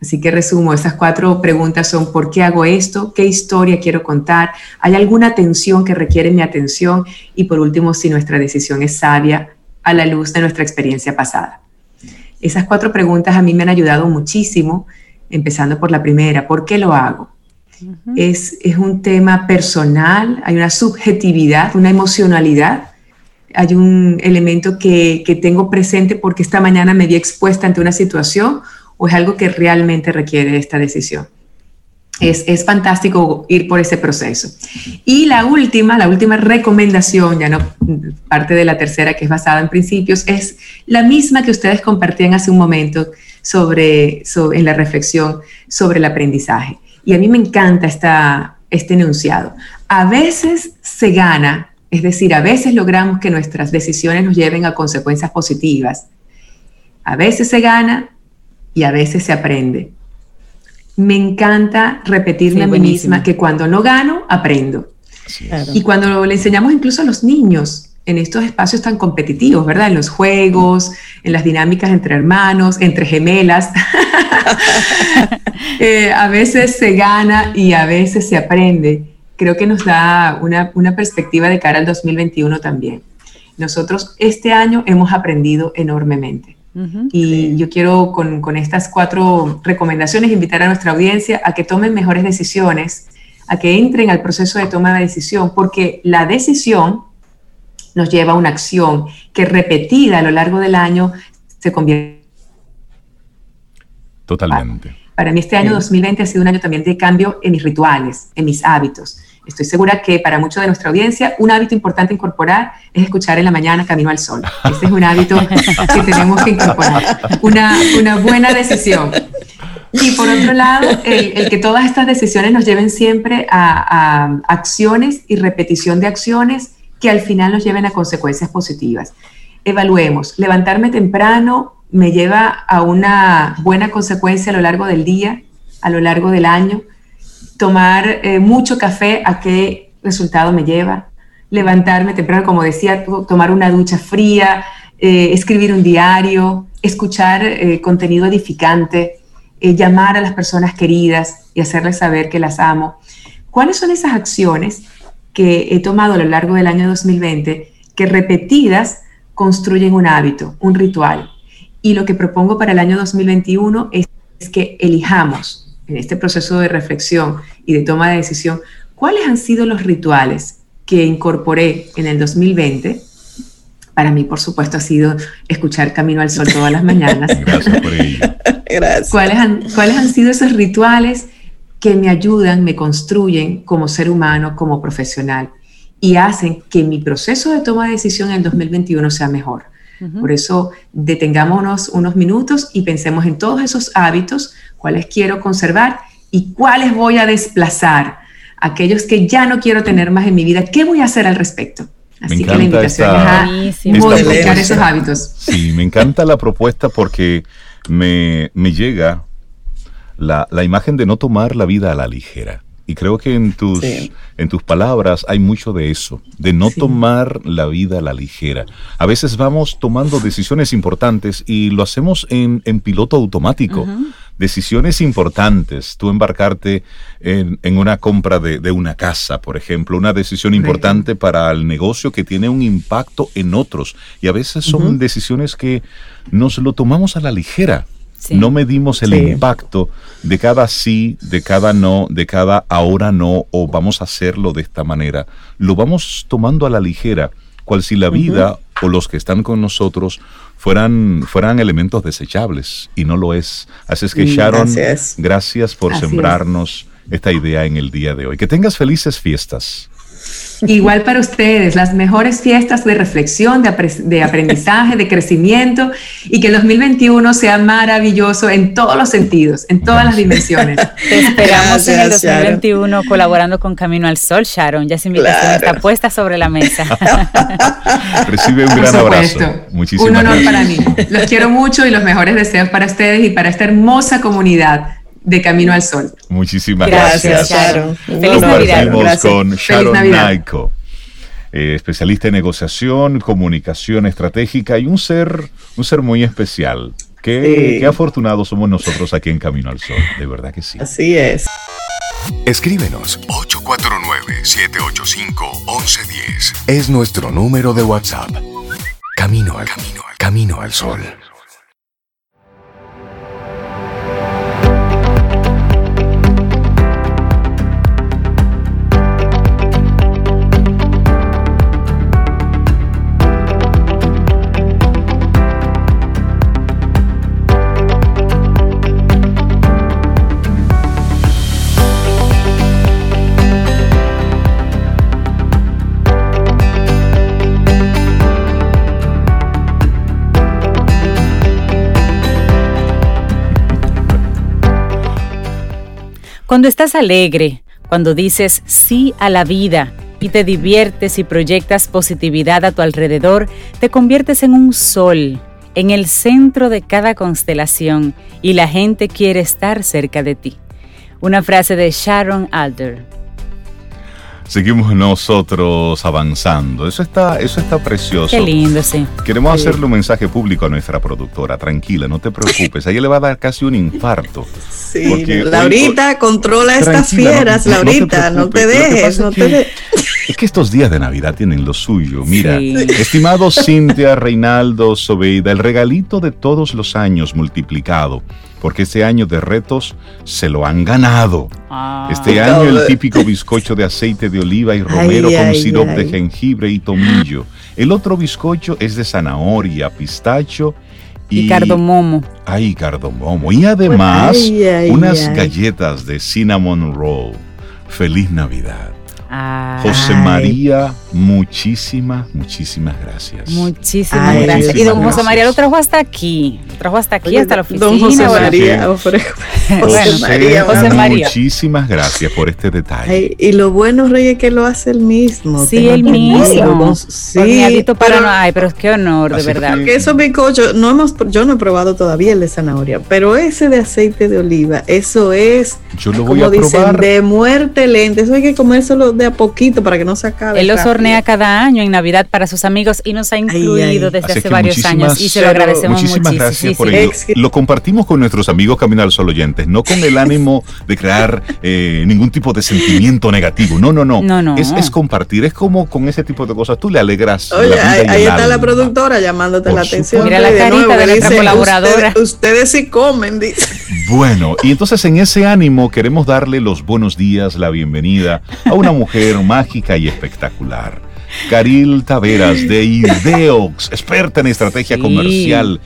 Speaker 5: Así que resumo, esas cuatro preguntas son ¿por qué hago esto? ¿Qué historia quiero contar? ¿Hay alguna tensión que requiere mi atención? Y por último, si nuestra decisión es sabia a la luz de nuestra experiencia pasada. Esas cuatro preguntas a mí me han ayudado muchísimo, empezando por la primera, ¿por qué lo hago? es, es un tema personal, hay una subjetividad, una emocionalidad hay un elemento que, que, tengo presente porque esta mañana me vi expuesta ante una situación o es algo que realmente requiere esta decisión. Es, es, fantástico ir por ese proceso. Y la última, la última recomendación, ya no parte de la tercera que es basada en principios, es la misma que ustedes compartían hace un momento sobre, en la reflexión sobre el aprendizaje. Y a mí me encanta esta, este enunciado. A veces se gana, es decir, a veces logramos que nuestras decisiones nos lleven a consecuencias positivas. A veces se gana y a veces se aprende. Me encanta repetirme a mí misma que cuando no gano, aprendo. Y cuando le enseñamos incluso a los niños en estos espacios tan competitivos, ¿verdad? En los juegos, en las dinámicas entre hermanos, entre gemelas. Eh, a veces se gana y a veces se aprende. Creo que nos da una, una perspectiva de cara al 2021 también. Nosotros este año hemos aprendido enormemente y yo quiero con, estas cuatro recomendaciones invitar a nuestra audiencia a que tomen mejores decisiones, a que entren al proceso de toma de decisión, porque la decisión nos lleva a una acción que repetida a lo largo del año se convierte.
Speaker 1: Totalmente.
Speaker 5: Para mí este año 2020 ha sido un año también de cambio en mis rituales, en mis hábitos. Estoy segura que para muchos de nuestra audiencia un hábito importante incorporar es escuchar en la mañana Camino al Sol. Ese es un hábito que tenemos que incorporar. Una, una buena decisión. Y por otro lado, el, que todas estas decisiones nos lleven siempre a, a, acciones y repetición de acciones que al final nos lleven a consecuencias positivas. Evaluemos, levantarme temprano me lleva a una buena consecuencia a lo largo del día, a lo largo del año tomar eh, mucho café, ¿a qué resultado me lleva? Levantarme temprano, como decía, tomar una ducha fría, eh, escribir un diario, escuchar eh, contenido edificante, llamar a las personas queridas y hacerles saber que las amo. ¿Cuáles son esas acciones que he tomado a lo largo del año 2020 que repetidas construyen un hábito, un ritual. Y lo que propongo para el año 2021 es, que elijamos en este proceso de reflexión y de toma de decisión cuáles han sido los rituales que incorporé en el 2020. Para mí, por supuesto, ha sido escuchar Camino al Sol todas las mañanas.
Speaker 1: Gracias por ello.
Speaker 5: Gracias. ¿Cuáles han, ¿Cuáles han sido esos rituales que me ayudan, me construyen como ser humano, como profesional y hacen que mi proceso de toma de decisión en el 2021 sea mejor. Por eso detengámonos unos minutos y pensemos en todos esos hábitos, cuáles quiero conservar y cuáles voy a desplazar, aquellos que ya no quiero tener más en mi vida, ¿qué voy a hacer al respecto?
Speaker 1: Así que la invitación es a
Speaker 5: modificar esos hábitos.
Speaker 1: Sí, me encanta la propuesta porque me, me llega la, la, imagen de no tomar la vida a la ligera. Y creo que en tus, en tus palabras hay mucho de eso, de no tomar la vida a la ligera. A veces vamos tomando decisiones importantes y lo hacemos en, en piloto automático. Decisiones importantes, tú embarcarte en, en una compra de, de, una casa, por ejemplo, una decisión importante para el negocio que tiene un impacto en otros. Y a veces son decisiones que nos lo tomamos a la ligera. No medimos el impacto de cada sí, de cada no, de cada ahora no, o vamos a hacerlo de esta manera. Lo vamos tomando a la ligera, cual si la vida o los que están con nosotros fueran, fueran elementos desechables, y no lo es. Así es que mm, Sharon, gracias, por sembrarnos esta idea en el día de hoy. Que tengas felices fiestas.
Speaker 5: Igual para ustedes, las mejores fiestas de reflexión, de, aprendizaje, de crecimiento y que el 2021 sea maravilloso en todos los sentidos, en todas las dimensiones.
Speaker 3: Te esperamos en el 2021 colaborando con Camino al Sol, Sharon. Ya esa invitación está puesta sobre la mesa.
Speaker 1: Recibe un gran abrazo. Muchísimas
Speaker 5: un
Speaker 1: honor
Speaker 5: para mí. Los quiero mucho y los mejores deseos para ustedes y para esta hermosa comunidad de Camino al Sol.
Speaker 1: Muchísimas gracias.
Speaker 2: Sharon.
Speaker 1: Feliz Navidad. con Sharon Naiko, eh, especialista en negociación, comunicación estratégica y un ser, un ser muy especial. Qué, qué afortunados somos nosotros aquí en Camino al Sol, de verdad que sí.
Speaker 2: Así es.
Speaker 4: Escríbenos 849-785-1110. Es nuestro número de WhatsApp. Camino al camino, al camino al sol.
Speaker 3: Cuando estás alegre, cuando dices sí a la vida y te diviertes y proyectas positividad a tu alrededor, te conviertes en un sol, en el centro de cada constelación y la gente quiere estar cerca de ti. Una frase de Sharon Alder.
Speaker 1: Seguimos nosotros avanzando. Eso está, eso está precioso.
Speaker 3: Qué lindo, sí.
Speaker 1: Queremos hacerle un mensaje público a nuestra productora. Tranquila, no te preocupes. A ella le va a dar casi un infarto.
Speaker 2: Sí, Laurita, controla estas fieras, Laurita, no te, dejes, no te dejes.
Speaker 1: Es que estos días de Navidad tienen lo suyo. Mira, estimado Cintia, Reinaldo, Sobeida, el regalito de todos los años multiplicado porque este año de retos se lo han ganado. Ah. Este año el típico bizcocho de aceite de oliva y romero con sirope de jengibre y tomillo. El otro bizcocho es de zanahoria, pistacho y,
Speaker 3: cardomomo.
Speaker 1: Ay, cardomomo. Y además unas galletas de cinnamon roll. Feliz Navidad. José María, muchísimas, muchísimas gracias.
Speaker 3: Muchísimas gracias. Y don José María lo trajo hasta aquí, lo trajo hasta aquí, hasta la oficina. Don José
Speaker 2: María,
Speaker 1: José, María, José María. Muchísimas gracias por este detalle.
Speaker 2: y lo bueno, Rey, es que lo hace el mismo.
Speaker 3: Sí, el mismo. Sí, para no, ay, pero qué honor, de verdad.
Speaker 2: Que esos bizcochos, no hemos, yo no he probado todavía el de zanahoria, pero ese de aceite de oliva, eso es
Speaker 1: Yo lo voy a probar.
Speaker 2: de muerte lenta. Eso hay que comérselo de a poquito para que no se acabe.
Speaker 3: Él los hornea cada año en Navidad para sus amigos y nos ha incluido desde hace varios años y se lo agradecemos
Speaker 1: muchísimas gracias por ello. Lo compartimos con nuestros amigos Camino al Sol no con el ánimo de crear eh, ningún tipo de sentimiento negativo. No, no, no. no, no. Es, compartir, es como con ese tipo de cosas. Tú le alegras.
Speaker 2: Oye, ahí, está la productora llamándote la atención.
Speaker 3: Mira la carita de, nuestra colaboradora.
Speaker 2: Ustedes, sí comen, dice.
Speaker 1: Bueno, y entonces en ese ánimo queremos darle los buenos días, la bienvenida a una mujer mágica y espectacular. Caril Taveras de Ideox, experta en estrategia comercial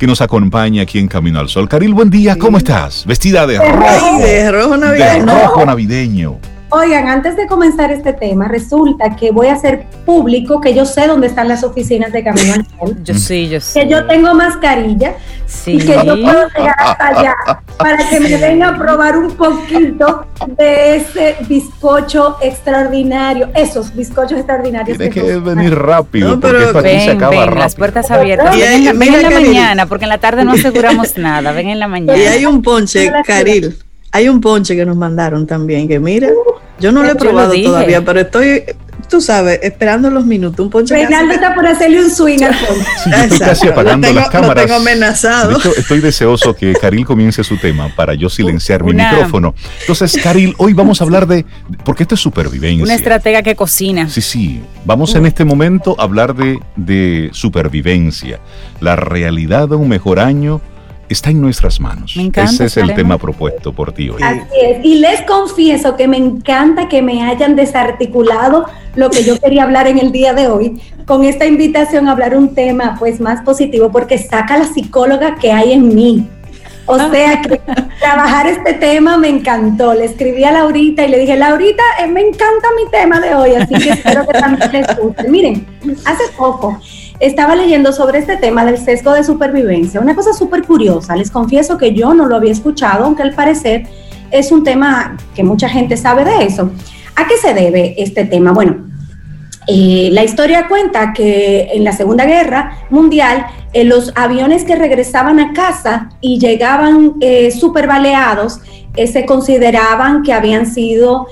Speaker 1: que nos acompaña aquí en Camino al Sol. Caril, buen día, ¿cómo estás? Vestida de rojo.
Speaker 2: De rojo navideño.
Speaker 1: De rojo navideño.
Speaker 6: Oigan, antes de comenzar este tema, resulta que voy a hacer público que yo sé dónde están las oficinas de Camino al Sol.
Speaker 3: Yo sí, yo sé.
Speaker 6: Que yo tengo mascarilla sí. y que yo puedo llegar hasta allá para que me venga a probar un poquito de ese bizcocho extraordinario, esos bizcochos extraordinarios.
Speaker 1: Tiene que, venir rápido porque esto aquí se acaba rápido.
Speaker 3: Las puertas abiertas. Ven, en la, mañana, porque en la tarde no aseguramos nada. Ven en la mañana.
Speaker 2: Y hay un ponche, Caril. Hay un ponche que nos mandaron también, que mira, yo no lo he probado todavía, pero estoy, tú sabes, esperando los minutos. Un ponche
Speaker 6: Reinaldo está por hacerle un swing al ponche.
Speaker 1: Sí, estoy casi apagando las cámaras.
Speaker 2: tengo amenazado.
Speaker 1: estoy deseoso que Caril comience su tema para yo silenciar mi micrófono. Entonces, Caril, hoy vamos a hablar de, porque esto es supervivencia.
Speaker 3: Una estratega que cocina.
Speaker 1: Sí, sí. Vamos en este momento a hablar de, de supervivencia. La realidad de un mejor año está en nuestras manos. Ese es el tema. propuesto por ti hoy.
Speaker 6: Así es. Y les confieso que me encanta que me hayan desarticulado lo que yo quería hablar en el día de hoy con esta invitación a hablar un tema pues más positivo porque saca la psicóloga que hay en mí. O sea que trabajar este tema me encantó. Le escribí a Laurita y le dije, Laurita, eh, me encanta mi tema de hoy, así que espero que también les guste. Miren, hace poco estaba leyendo sobre este tema del sesgo de supervivencia. Una cosa súper curiosa, les confieso que yo no lo había escuchado, aunque al parecer es un tema que mucha gente sabe de eso. ¿A qué se debe este tema? Bueno, eh, la historia cuenta que en la Segunda Guerra Mundial eh, los aviones que regresaban a casa y llegaban eh, súper baleados se consideraban que habían sido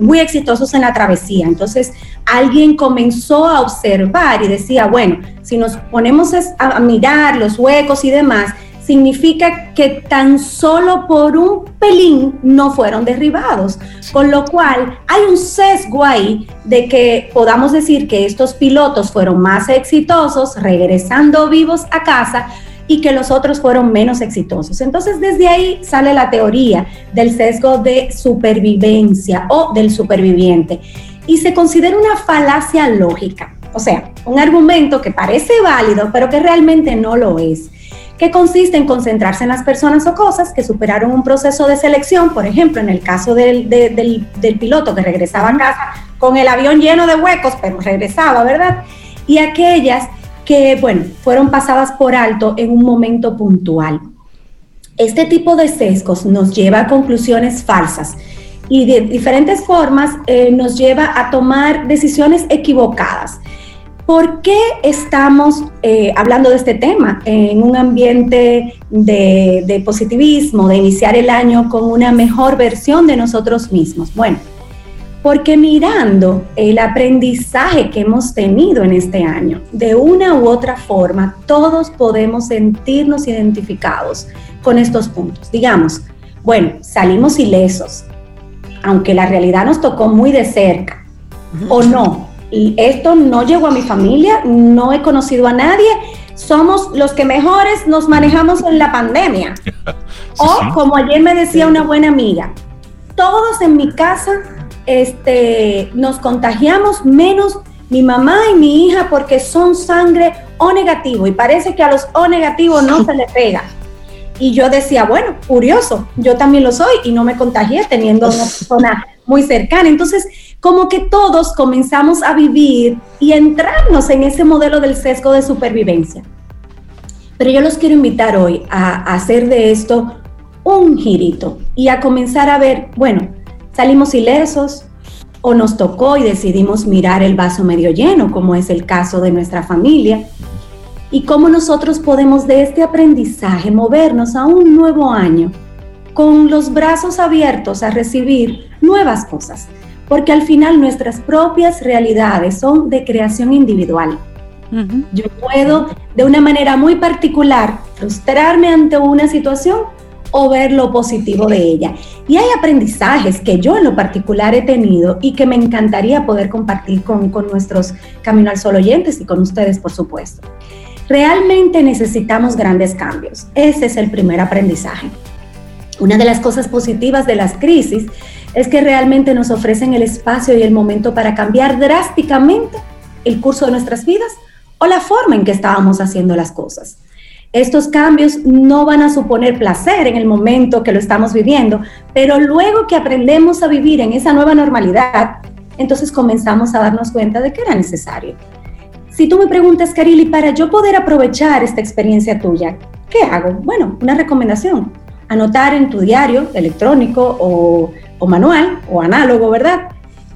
Speaker 6: muy exitosos en la travesía. Entonces alguien comenzó a observar y decía, bueno, si nos ponemos a mirar los huecos y demás, significa que tan solo por un pelín no fueron derribados, con lo cual hay un sesgo ahí de que podamos decir que estos pilotos fueron más exitosos regresando vivos a casa y que los otros fueron menos exitosos. Entonces desde ahí sale la teoría del sesgo de supervivencia o del superviviente y se considera una falacia lógica, o sea, un argumento que parece válido pero que realmente no lo es que consiste en concentrarse en las personas o cosas que superaron un proceso de selección, por ejemplo, en el caso del, del, piloto que regresaba a casa con el avión lleno de huecos, pero regresaba, ¿verdad? Y aquellas que, bueno, fueron pasadas por alto en un momento puntual. Este tipo de sesgos nos lleva a conclusiones falsas y de diferentes formas eh, nos lleva a tomar decisiones equivocadas. ¿Por qué estamos eh, hablando de este tema en un ambiente de, positivismo, de iniciar el año con una mejor versión de nosotros mismos? Bueno, porque mirando el aprendizaje que hemos tenido en este año, de una u otra forma, todos podemos sentirnos identificados con estos puntos. Digamos, bueno, salimos ilesos, aunque la realidad nos tocó muy de cerca, o no, esto no llegó a mi familia, no he conocido a nadie, somos los que mejores nos manejamos en la pandemia. o como ayer me decía una buena amiga, todos en mi casa este, nos contagiamos menos mi mamá y mi hija porque son sangre O negativo y parece que a los O negativos no se le pega. Y yo decía, bueno, curioso, yo también lo soy y no me contagié teniendo una persona muy cercana. Entonces, como que todos comenzamos a vivir y entrarnos en ese modelo del sesgo de supervivencia. Pero yo los quiero invitar hoy a, hacer de esto un girito y a comenzar a ver, bueno, salimos ilesos o nos tocó y decidimos mirar el vaso medio lleno, como es el caso de nuestra familia, y cómo nosotros podemos de este aprendizaje movernos a un nuevo año con los brazos abiertos a recibir nuevas cosas, porque al final nuestras propias realidades son de creación individual. Yo puedo de una manera muy particular frustrarme ante una situación o ver lo positivo de ella. Y hay aprendizajes que yo en lo particular he tenido y que me encantaría poder compartir con, con nuestros Camino al Sol oyentes y con ustedes, por supuesto. Realmente necesitamos grandes cambios. Ese es el primer aprendizaje. Una de las cosas positivas de las crisis es que realmente nos ofrecen el espacio y el momento para cambiar drásticamente el curso de nuestras vidas o la forma en que estábamos haciendo las cosas. Estos cambios no van a suponer placer en el momento que lo estamos viviendo, pero luego que aprendemos a vivir en esa nueva normalidad, entonces comenzamos a darnos cuenta de que era necesario. Si tú me preguntas, Karili, para yo poder aprovechar esta experiencia tuya, ¿qué hago? Bueno, una recomendación. Anotar en tu diario electrónico o, o manual o análogo, ¿verdad?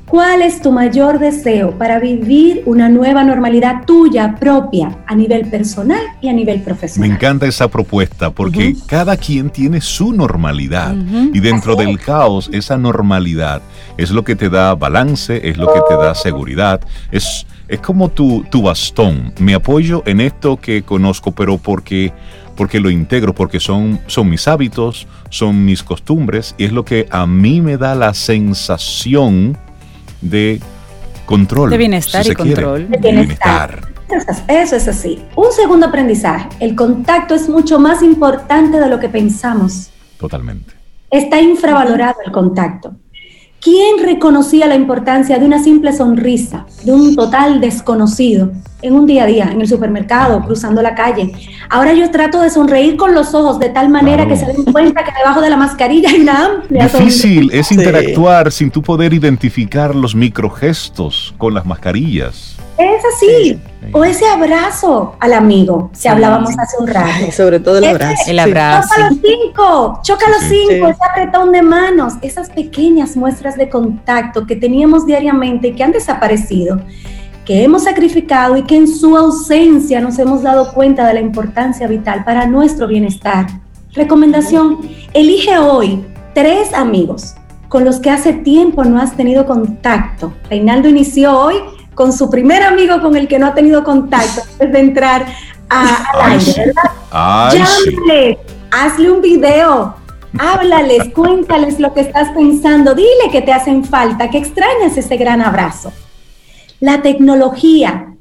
Speaker 6: ¿Cuál es tu mayor deseo para vivir una nueva normalidad tuya propia a nivel personal y a nivel profesional?
Speaker 1: Me encanta esa propuesta porque cada quien tiene su normalidad y dentro del caos esa normalidad es lo que te da balance, es lo que te da seguridad, es, es como tu, tu bastón. Me apoyo en esto que conozco, pero porque porque lo integro, porque son, son mis hábitos, son mis costumbres y es lo que a mí me da la sensación de control.
Speaker 3: De bienestar y control.
Speaker 6: De bienestar. Eso es así. Un segundo aprendizaje. El contacto es mucho más importante de lo que pensamos.
Speaker 1: Totalmente.
Speaker 6: Está infravalorado el contacto. ¿Quién reconocía la importancia de una simple sonrisa de un total desconocido en un día a día, en el supermercado, cruzando la calle? Ahora yo trato de sonreír con los ojos de tal manera que se den cuenta que debajo de la mascarilla hay una amplia
Speaker 1: Difícil es interactuar sin tú poder identificar los microgestos con las mascarillas.
Speaker 6: Es así. O ese abrazo al amigo, si hablábamos hace un rato.
Speaker 2: sobre todo el abrazo.
Speaker 3: el abrazo.
Speaker 6: Choca los cinco, choca los cinco, ese apretón de manos, esas pequeñas muestras de contacto que teníamos diariamente y que han desaparecido, que hemos sacrificado y que en su ausencia nos hemos dado cuenta de la importancia vital para nuestro bienestar. Recomendación, elige hoy tres amigos con los que hace tiempo no has tenido contacto. Reinaldo inició hoy con su primer amigo con el que no ha tenido contacto antes de entrar al aire, ¿verdad? Llámale, hazle un video, háblales, cuéntales lo que estás pensando, dile que te hacen falta, que extrañas ese gran abrazo. La tecnología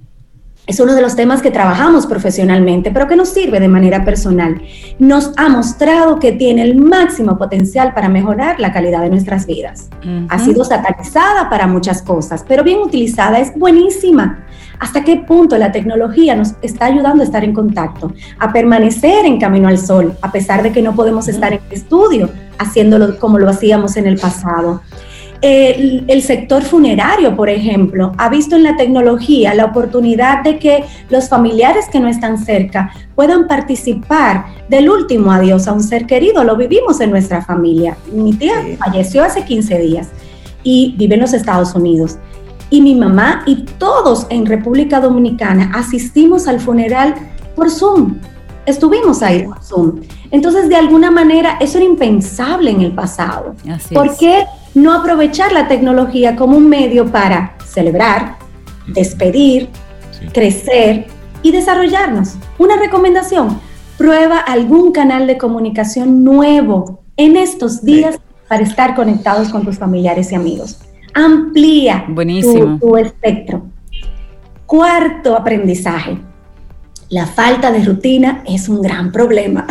Speaker 6: es uno de los temas que trabajamos profesionalmente, pero que nos sirve de manera personal. Nos ha mostrado que tiene el máximo potencial para mejorar la calidad de nuestras vidas. Ha sido satanizada para muchas cosas, pero bien utilizada es buenísima. ¿Hasta qué punto la tecnología nos está ayudando a estar en contacto, a permanecer en camino al sol, a pesar de que no podemos estar en el estudio haciéndolo como lo hacíamos en el pasado? El, sector funerario, por ejemplo, ha visto en la tecnología la oportunidad de que los familiares que no están cerca puedan participar del último adiós a un ser querido. Lo vivimos en nuestra familia. Mi tía falleció hace 15 días y vive en los Estados Unidos. Y mi mamá y todos en República Dominicana asistimos al funeral por Zoom. Estuvimos ahí por Zoom. Entonces, de alguna manera, eso era impensable en el pasado. ¿Por qué no aprovechar la tecnología como un medio para celebrar, despedir, crecer y desarrollarnos? Una recomendación, prueba algún canal de comunicación nuevo en estos días para estar conectados con tus familiares y amigos. Amplía tu, tu espectro. Cuarto aprendizaje la falta de rutina es un gran problema.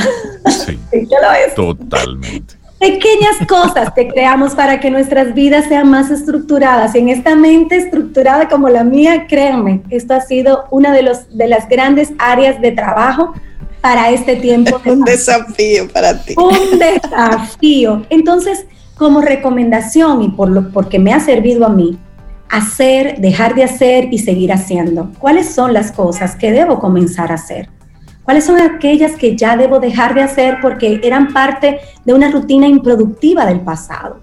Speaker 1: Sí, totalmente.
Speaker 6: Pequeñas cosas que creamos para que nuestras vidas sean más estructuradas. Y en esta mente estructurada como la mía, créanme, esto ha sido una de, los, de las grandes áreas de trabajo para este tiempo.
Speaker 2: un desafío para ti.
Speaker 6: Un desafío. Entonces, como recomendación y por lo, porque me ha servido a mí, hacer, dejar de hacer y seguir haciendo. ¿Cuáles son las cosas que debo comenzar a hacer? ¿Cuáles son aquellas que ya debo dejar de hacer porque eran parte de una rutina improductiva del pasado?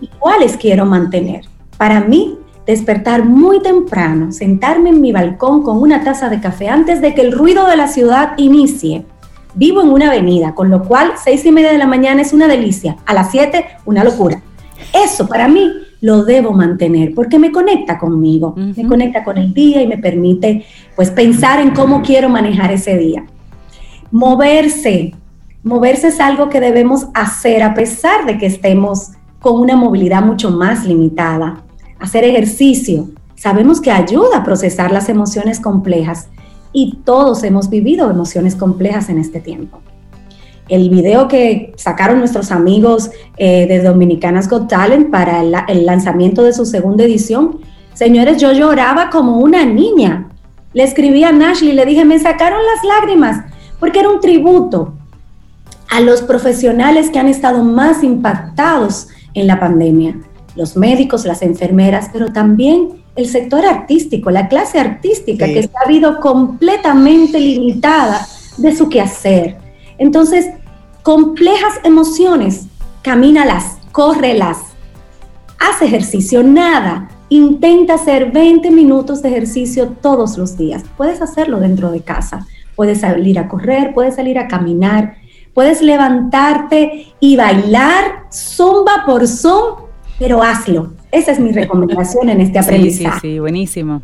Speaker 6: ¿Y cuáles quiero mantener? Para mí, despertar muy temprano, sentarme en mi balcón con una taza de café antes de que el ruido de la ciudad inicie, Vivo en una avenida, con lo cual seis y media de la mañana es una delicia, a las siete una locura. Eso para mí lo debo mantener porque me conecta conmigo, me conecta con el día y me permite pues pensar en cómo quiero manejar ese día. Moverse, moverse es algo que debemos hacer a pesar de que estemos con una movilidad mucho más limitada. Hacer ejercicio, sabemos que ayuda a procesar las emociones complejas y todos hemos vivido emociones complejas en este tiempo. El video que sacaron nuestros amigos eh, de Dominicanas Got Talent para el, lanzamiento de su segunda edición, señores, yo lloraba como una niña. Le escribí a Nashley, le dije, me sacaron las lágrimas, porque era un tributo a los profesionales que han estado más impactados en la pandemia, los médicos, las enfermeras, pero también el sector artístico, la clase artística que se ha habido completamente limitada de su quehacer. Entonces, complejas emociones, camínalas, córrelas, haz ejercicio, nada. Intenta hacer 20 minutos de ejercicio todos los días. Puedes hacerlo dentro de casa. Puedes salir a correr, puedes salir a caminar, puedes levantarte y bailar zumba por son, pero hazlo esa es mi recomendación en este aprendizaje.
Speaker 3: Sí, sí, sí, buenísimo.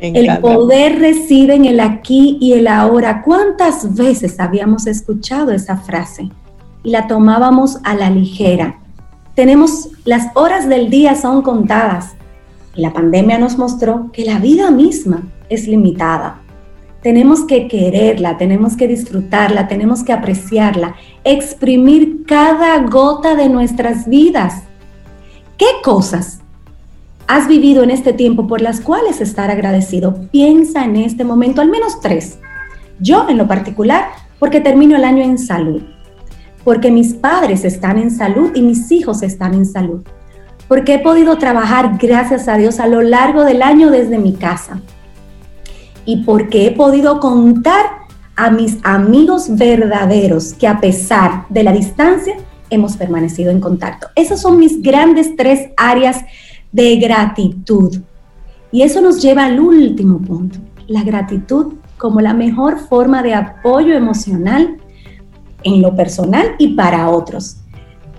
Speaker 6: El poder reside en el aquí y el ahora. ¿Cuántas veces habíamos escuchado esa frase y la tomábamos a la ligera? Tenemos, las horas del día son contadas y la pandemia nos mostró que la vida misma es limitada. Tenemos que quererla, tenemos que disfrutarla, tenemos que apreciarla, exprimir cada gota de nuestras vidas ¿Qué cosas has vivido en este tiempo por las cuales estar agradecido? Piensa en este momento, al menos tres. Yo en lo particular, porque termino el año en salud, porque mis padres están en salud y mis hijos están en salud, porque he podido trabajar, gracias a Dios, a lo largo del año desde mi casa y porque he podido contar a mis amigos verdaderos que a pesar de la distancia hemos permanecido en contacto. Esas son mis grandes tres áreas de gratitud. Y eso nos lleva al último punto, la gratitud como la mejor forma de apoyo emocional en lo personal y para otros.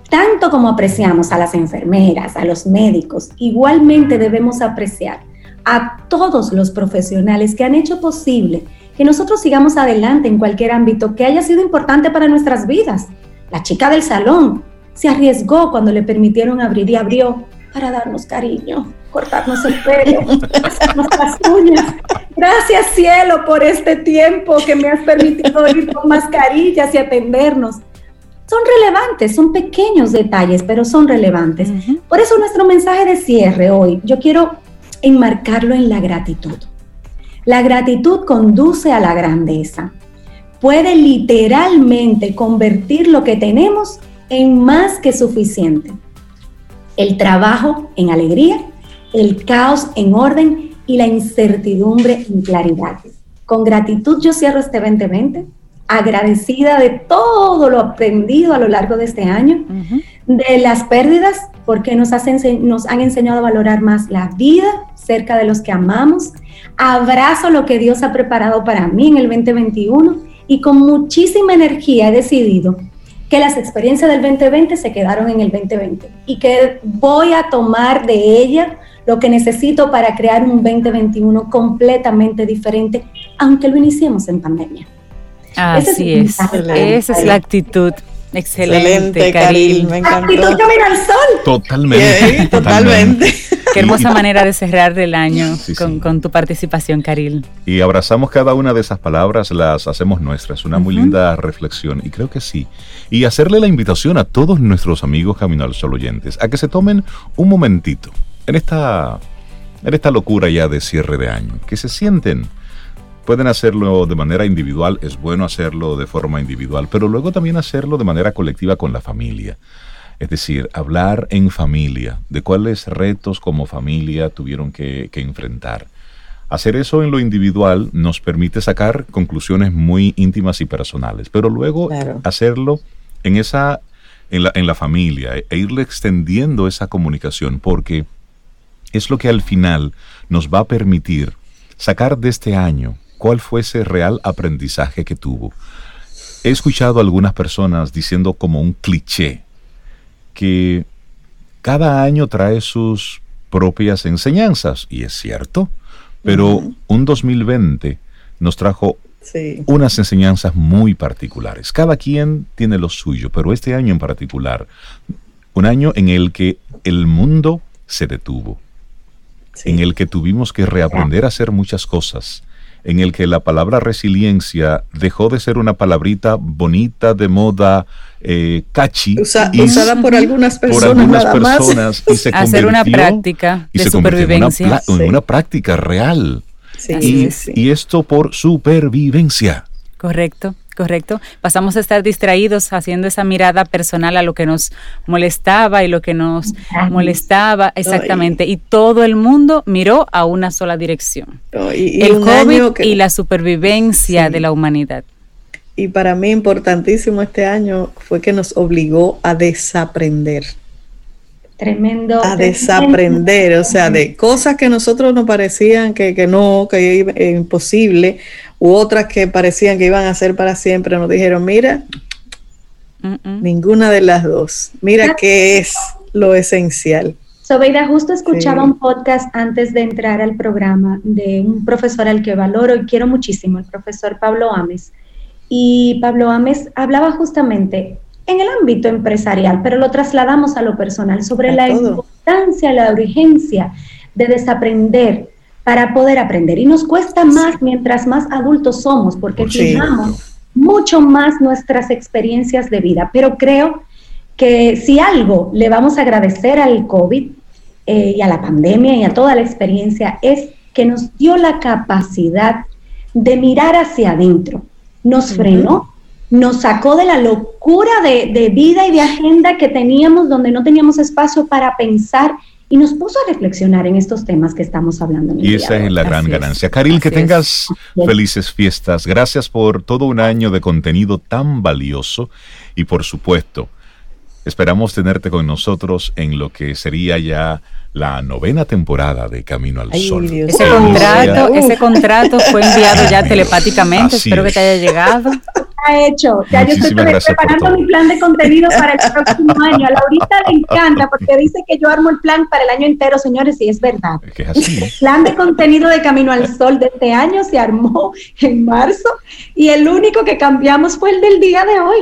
Speaker 6: Tanto como apreciamos a las enfermeras, a los médicos, igualmente debemos apreciar a todos los profesionales que han hecho posible que nosotros sigamos adelante en cualquier ámbito que haya sido importante para nuestras vidas la chica del salón se arriesgó cuando le permitieron abrir y abrió para darnos cariño, cortarnos el pelo, hacernos las uñas. Gracias cielo por este tiempo que me has permitido ir con mascarillas y atendernos. Son relevantes, son pequeños detalles, pero son relevantes. Por eso nuestro mensaje de cierre hoy, yo quiero enmarcarlo en la gratitud. La gratitud conduce a la grandeza puede literalmente convertir lo que tenemos en más que suficiente. El trabajo en alegría, el caos en orden y la incertidumbre en claridad. Con gratitud yo cierro este 2020, agradecida de todo lo aprendido a lo largo de este año, de las pérdidas, porque nos, nos han enseñado a valorar más la vida cerca de los que amamos. Abrazo lo que Dios ha preparado para mí en el 2021 y con muchísima energía he decidido que las experiencias del 2020 se quedaron en el 2020 y que voy a tomar de ella lo que necesito para crear un 2021 completamente diferente, aunque lo iniciemos en pandemia.
Speaker 3: Así es, esa es la actitud. Excelente,
Speaker 2: Excelente Me encantó. Actitud
Speaker 6: al sol.
Speaker 1: Totalmente.
Speaker 2: totalmente.
Speaker 3: Qué hermosa manera de cerrar el año con, tu participación, Caril.
Speaker 1: Y abrazamos cada una de esas palabras, las hacemos nuestras. Una muy linda reflexión. Y creo que sí. Y hacerle la invitación a todos nuestros amigos Camino al Sol oyentes a que se tomen un momentito en esta, en esta locura ya de cierre de año. Que se sienten. Pueden hacerlo de manera individual, es bueno hacerlo de forma individual, pero luego también hacerlo de manera colectiva con la familia. Es decir, hablar en familia de cuáles retos como familia tuvieron que, enfrentar. Hacer eso en lo individual nos permite sacar conclusiones muy íntimas y personales, pero luego hacerlo en esa en la, en la familia e irle extendiendo esa comunicación porque es lo que al final nos va a permitir sacar de este año cuál fue ese real aprendizaje que tuvo. he escuchado a algunas personas diciendo como un cliché que cada año trae sus propias enseñanzas, y es cierto, pero un 2020 nos trajo unas enseñanzas muy particulares. Cada quien tiene lo suyo, pero este año en particular, un año en el que el mundo se detuvo, en el que tuvimos que reaprender a hacer muchas cosas, en el que la palabra resiliencia dejó de ser una palabrita bonita, de moda, eh, catchy.
Speaker 2: usada por algunas personas.
Speaker 1: y se
Speaker 3: Hacer una práctica de supervivencia.
Speaker 1: En una, práctica real. y, y esto por supervivencia.
Speaker 3: Correcto. Correcto. Pasamos a estar distraídos haciendo esa mirada personal a lo que nos molestaba y lo que nos molestaba exactamente. Y todo el mundo miró a una sola dirección. el COVID y la supervivencia de la humanidad.
Speaker 2: Y para mí importantísimo este año fue que nos obligó a desaprender.
Speaker 6: Tremendo.
Speaker 2: A desaprender, o sea, de cosas que nosotros nos parecían que, que no, que es imposible, u otras que parecían que iban a ser para siempre, nos dijeron, mira, ninguna de las dos, mira qué es lo esencial.
Speaker 6: Sobeida, justo escuchaba un podcast antes de entrar al programa de un profesor al que valoro y quiero muchísimo, el profesor Pablo Ames. Y Pablo Ames hablaba justamente en el ámbito empresarial, pero lo trasladamos a lo personal, sobre la importancia, la urgencia de desaprender para poder aprender. Y nos cuesta más mientras más adultos somos, porque fijamos mucho más nuestras experiencias de vida. Pero creo que si algo le vamos a agradecer al COVID eh, y a la pandemia y a toda la experiencia es que nos dio la capacidad de mirar hacia adentro. Nos frenó, nos sacó de la locura de, de vida y de agenda que teníamos, donde no teníamos espacio para pensar y nos puso a reflexionar en estos temas que estamos hablando.
Speaker 1: y esa es la gran ganancia. Karil, que tengas felices fiestas. Gracias por todo un año de contenido tan valioso y por supuesto, esperamos tenerte con nosotros en lo que sería ya la novena temporada de Camino al Sol.
Speaker 3: ese, contrato, ese contrato fue enviado ya telepáticamente. Espero que te haya llegado
Speaker 6: ha hecho. Ya yo estoy preparando mi plan de contenido para el próximo año. A Laurita le encanta porque dice que yo armo el plan para el año entero, señores, y es verdad. El plan de contenido de Camino al Sol de este año se armó en marzo y el único que cambiamos fue el del día de hoy.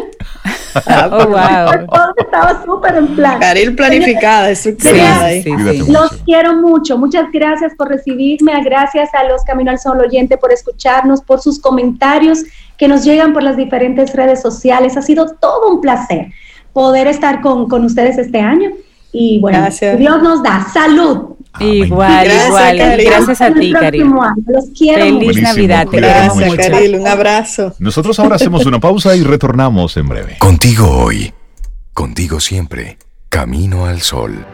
Speaker 3: Oh, wow.
Speaker 6: estaba súper en plan.
Speaker 2: Karil planificada, estructurada. Sí,
Speaker 6: sí, Los quiero mucho. Muchas gracias por recibirme. Gracias a los Camino al Sol oyente por escucharnos, por sus comentarios que nos llegan por las diferentes redes sociales. Ha sido todo un placer poder estar con, con ustedes este año. Y bueno, Dios nos da salud.
Speaker 3: igual, igual. Gracias a ti, Karil.
Speaker 6: Los quiero
Speaker 3: Feliz Navidad. Te Gracias,
Speaker 2: mucho. Un abrazo.
Speaker 1: Nosotros ahora hacemos una pausa y retornamos en breve.
Speaker 4: Contigo hoy. Contigo siempre. Camino al sol.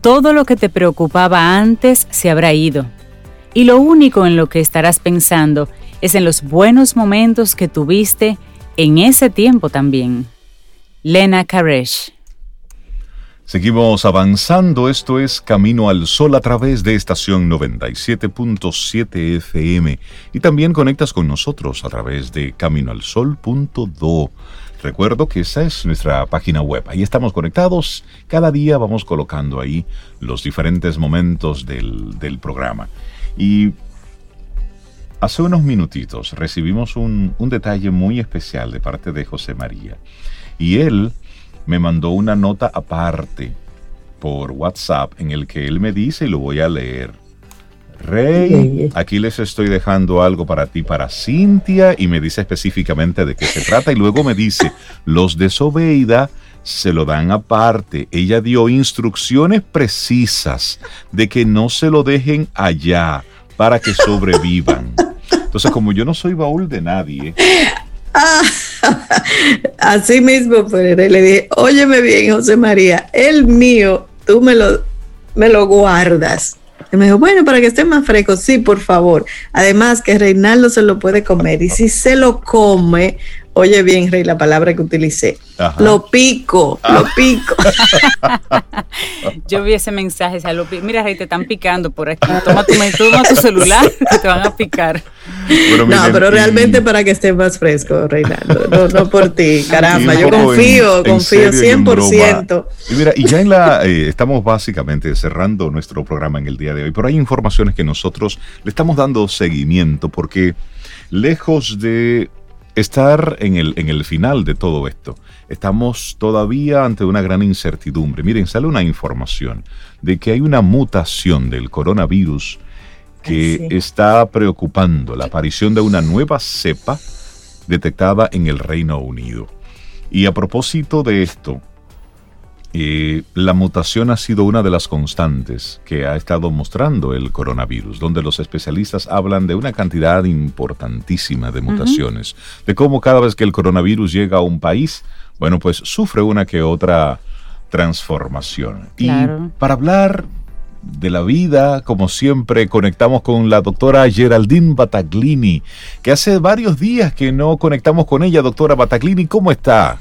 Speaker 3: Todo lo que te preocupaba antes se habrá ido, y lo único en lo que estarás pensando es en los buenos momentos que tuviste en ese tiempo también. Lena Karesh.
Speaker 1: Seguimos avanzando, esto es Camino al Sol a través de estación 97.7 FM y también conectas con nosotros a través de caminoalsol.do. Recuerdo que esa es nuestra página web. Ahí estamos conectados. Cada día vamos colocando ahí los diferentes momentos del, programa. Y hace unos minutitos recibimos un, un detalle muy especial de parte de José María. Y él me mandó una nota aparte por WhatsApp en el que él me dice, y lo voy a leer, Rey, aquí les estoy dejando algo para ti, para Cintia, y me dice específicamente de qué se trata, y luego me dice, los de Sobeida se lo dan aparte. Ella dio instrucciones precisas de que no se lo dejen allá para que sobrevivan. Entonces, como yo no soy baúl de nadie.
Speaker 2: Ah, así mismo, pues, le dije, óyeme bien, José María, el mío, tú me lo, me lo guardas. Y me dijo, bueno, para que esté más fresco, sí, por favor. Además que Reinaldo se lo puede comer y si se lo come, Oye bien, Rey, la palabra que utilicé. Lo pico, lo ah. pico.
Speaker 3: Yo vi ese mensaje, o Mira, Rey, te están picando por aquí. Toma tu, toma tu celular que te van a picar.
Speaker 2: no, pero realmente para que esté más fresco, Reinaldo. No, no por ti, caramba. yo confío, confío 100%.
Speaker 1: Y mira, y ya en la, eh, estamos básicamente cerrando nuestro programa en el día de hoy, pero hay informaciones que nosotros le estamos dando seguimiento porque lejos de estar en el, en el final de todo esto. Estamos todavía ante una gran incertidumbre. Miren, sale una información de que hay una mutación del coronavirus que está preocupando la aparición de una nueva cepa detectada en el Reino Unido. Y a propósito de esto, eh, la mutación ha sido una de las constantes que ha estado mostrando el coronavirus, donde los especialistas hablan de una cantidad importantísima de mutaciones, de cómo cada vez que el coronavirus llega a un país, bueno, pues sufre una que otra transformación. Y para hablar de la vida, como siempre, conectamos con la doctora Geraldine Bataglini, que hace varios días que no conectamos con ella. Doctora Bataglini, ¿cómo está?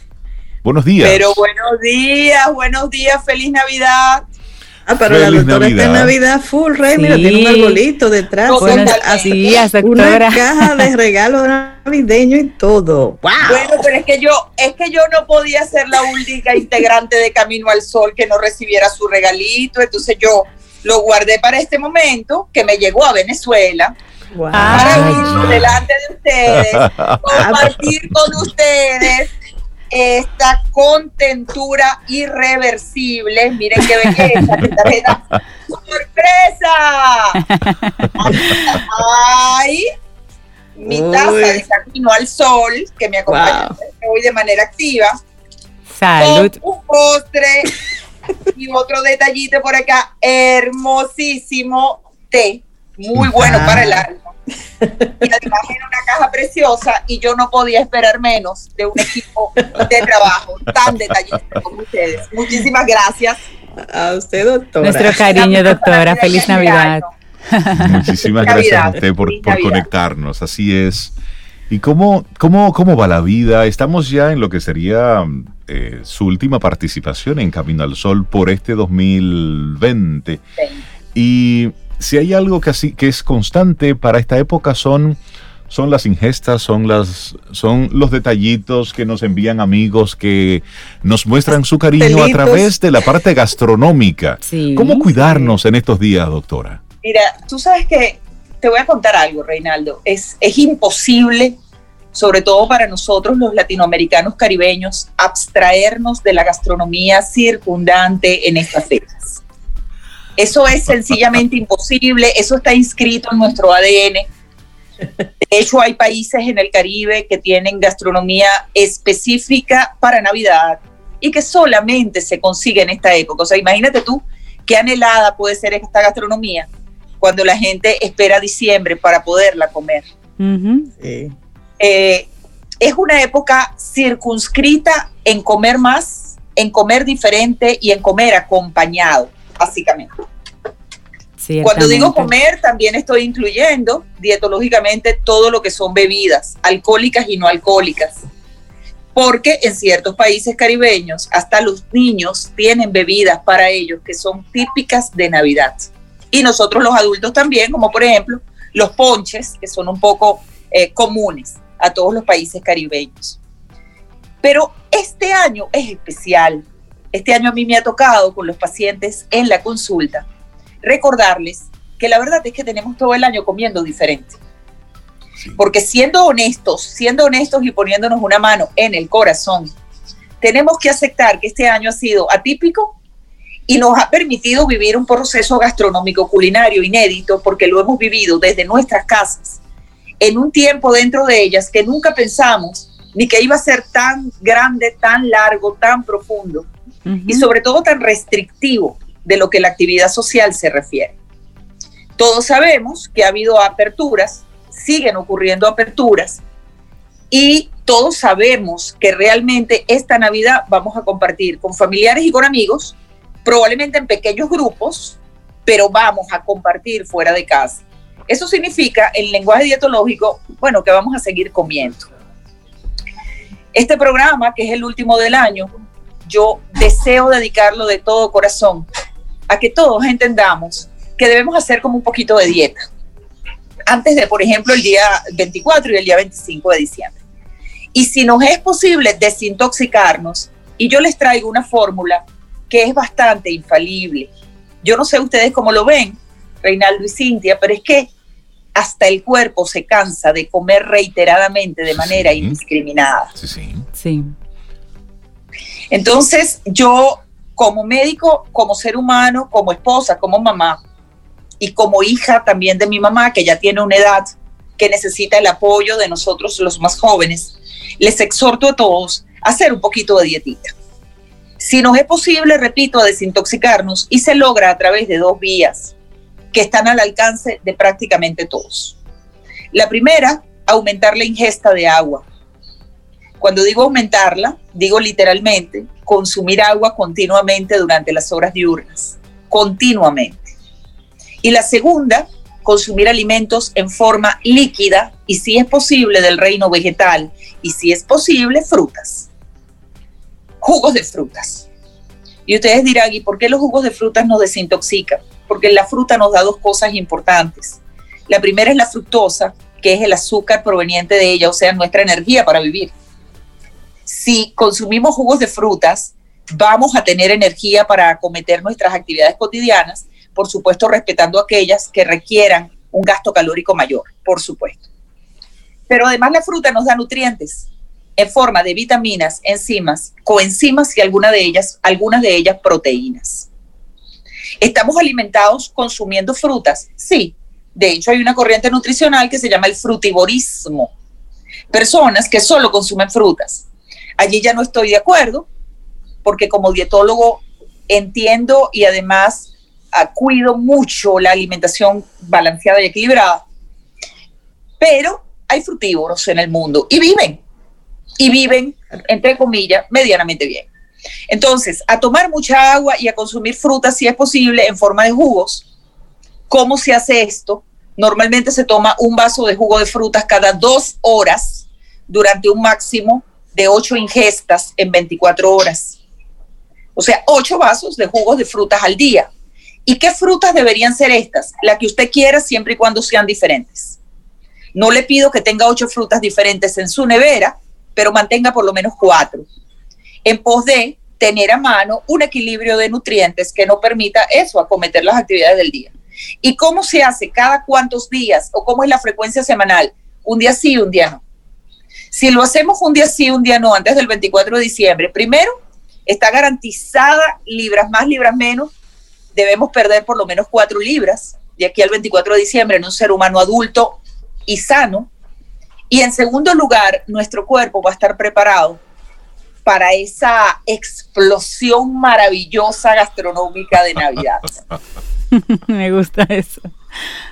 Speaker 1: Buenos días.
Speaker 7: Pero buenos días, buenos días, feliz Navidad.
Speaker 2: Ah, pero la doctora Navidad. está en Navidad full, Rey. Mira, tiene un arbolito detrás.
Speaker 3: así,
Speaker 2: una caja de regalos navideños y todo.
Speaker 7: Wow. Bueno, pero es que yo, es que yo no podía ser la única integrante de Camino al Sol que no recibiera su regalito. Entonces yo lo guardé para este momento que me llegó a Venezuela. Wow. Para ir delante de ustedes, compartir con ustedes esta contentura irreversible. Miren qué belleza, qué tarjeta. ¡Sorpresa! Ay, mi taza de camino al sol, que me acompaña hoy de manera activa.
Speaker 3: Salud.
Speaker 7: un postre y otro detallito por acá. Hermosísimo té. Muy bueno para el alma y además era una caja preciosa y yo no podía esperar menos de un equipo de trabajo tan detallista como ustedes. Muchísimas gracias.
Speaker 2: A usted, doctora.
Speaker 3: Nuestro cariño, doctora. Feliz Navidad.
Speaker 1: Muchísimas gracias a usted por, conectarnos. Así es. ¿Y cómo, cómo, cómo va la vida? Estamos ya en lo que sería eh, su última participación en Camino al Sol por este 2020. Y si hay algo que, así, que es constante para esta época son, son las ingestas, son, las, son los detallitos que nos envían amigos que nos muestran su cariño a través de la parte gastronómica. ¿Cómo cuidarnos en estos días, doctora?
Speaker 7: Mira, tú sabes que te voy a contar algo, Reinaldo. Es, es imposible, sobre todo para nosotros los latinoamericanos caribeños, abstraernos de la gastronomía circundante en estas fechas. Eso es sencillamente imposible, eso está inscrito en nuestro ADN. De hecho, hay países en el Caribe que tienen gastronomía específica para Navidad y que solamente se consigue en esta época. O sea, imagínate tú qué anhelada puede ser esta gastronomía cuando la gente espera diciembre para poderla comer. Eh, es una época circunscrita en comer más, en comer diferente y en comer acompañado básicamente. Cuando digo comer, también estoy incluyendo dietológicamente todo lo que son bebidas, alcohólicas y no alcohólicas. Porque en ciertos países caribeños, hasta los niños tienen bebidas para ellos que son típicas de Navidad. Y nosotros los adultos también, como por ejemplo los ponches, que son un poco eh, comunes a todos los países caribeños. Pero este año es especial este año a mí me ha tocado con los pacientes en la consulta recordarles que la verdad es que tenemos todo el año comiendo diferente. Porque siendo honestos, siendo honestos y poniéndonos una mano en el corazón, tenemos que aceptar que este año ha sido atípico y nos ha permitido vivir un proceso gastronómico culinario inédito porque lo hemos vivido desde nuestras casas, en un tiempo dentro de ellas que nunca pensamos ni que iba a ser tan grande, tan largo, tan profundo y sobre todo tan restrictivo de lo que la actividad social se refiere. Todos sabemos que ha habido aperturas, siguen ocurriendo aperturas y todos sabemos que realmente esta Navidad vamos a compartir con familiares y con amigos probablemente en pequeños grupos, pero vamos a compartir fuera de casa. Eso significa, en lenguaje dietológico, bueno, que vamos a seguir comiendo. Este programa, que es el último del año, yo deseo dedicarlo de todo corazón a que todos entendamos que debemos hacer como un poquito de dieta. Antes de, por ejemplo, el día 24 y el día 25 de diciembre. Y si nos es posible desintoxicarnos, y yo les traigo una fórmula que es bastante infalible. Yo no sé ustedes cómo lo ven, Reinaldo y Cintia, pero es que hasta el cuerpo se cansa de comer reiteradamente de manera indiscriminada.
Speaker 1: Sí, sí.
Speaker 3: Sí.
Speaker 7: Entonces, yo como médico, como ser humano, como esposa, como mamá y como hija también de mi mamá, que ya tiene una edad que necesita el apoyo de nosotros los más jóvenes, les exhorto a todos a hacer un poquito de dietita. Si nos es posible, repito, a desintoxicarnos y se logra a través de dos vías que están al alcance de prácticamente todos. La primera, aumentar la ingesta de agua. Cuando digo aumentarla, digo literalmente consumir agua continuamente durante las horas diurnas, continuamente. Y la segunda, consumir alimentos en forma líquida y si es posible del reino vegetal y si es posible frutas jugos de frutas. Y ustedes dirán, ¿y por qué los jugos de frutas nos desintoxican? Porque la fruta nos da dos cosas importantes. La primera es la fructosa, que es el azúcar proveniente de ella, o sea, nuestra energía para vivir. Si consumimos jugos de frutas, vamos a tener energía para acometer nuestras actividades cotidianas, por supuesto respetando aquellas que requieran un gasto calórico mayor, por supuesto. Pero además la fruta nos da nutrientes, en forma de vitaminas, enzimas, coenzimas y algunas de ellas, algunas de ellas proteínas. ¿Estamos alimentados consumiendo frutas? Sí. De hecho, hay una corriente nutricional que se llama el frutivorismo. Personas que solo consumen frutas. Allí ya no estoy de acuerdo, porque como dietólogo entiendo y además cuido mucho la alimentación balanceada y equilibrada. Pero hay frutívoros en el mundo y viven y viven, entre comillas, medianamente bien. Entonces, a tomar mucha agua y a consumir frutas si es posible en forma de jugos. ¿Cómo se hace esto? Normalmente se toma un vaso de jugo de frutas cada dos horas durante un máximo de ocho ingestas en 24 horas. O sea, ocho vasos de jugos de frutas al día. ¿Y qué frutas deberían ser estas? La que usted quiera siempre y cuando sean diferentes. No le pido que tenga ocho frutas diferentes en su nevera, pero mantenga por lo menos cuatro, en pos de tener a mano un equilibrio de nutrientes que no permita eso, acometer las actividades del día. ¿Y cómo se hace? ¿Cada cuántos días? ¿O cómo es la frecuencia semanal? Un día sí, un día no. Si lo hacemos un día sí, un día no, antes del 24 de diciembre, primero, está garantizada libras más, libras menos. Debemos perder por lo menos cuatro libras de aquí al 24 de diciembre en un ser humano adulto y sano. Y en segundo lugar, nuestro cuerpo va a estar preparado para esa explosión maravillosa gastronómica de Navidad.
Speaker 3: Me gusta eso.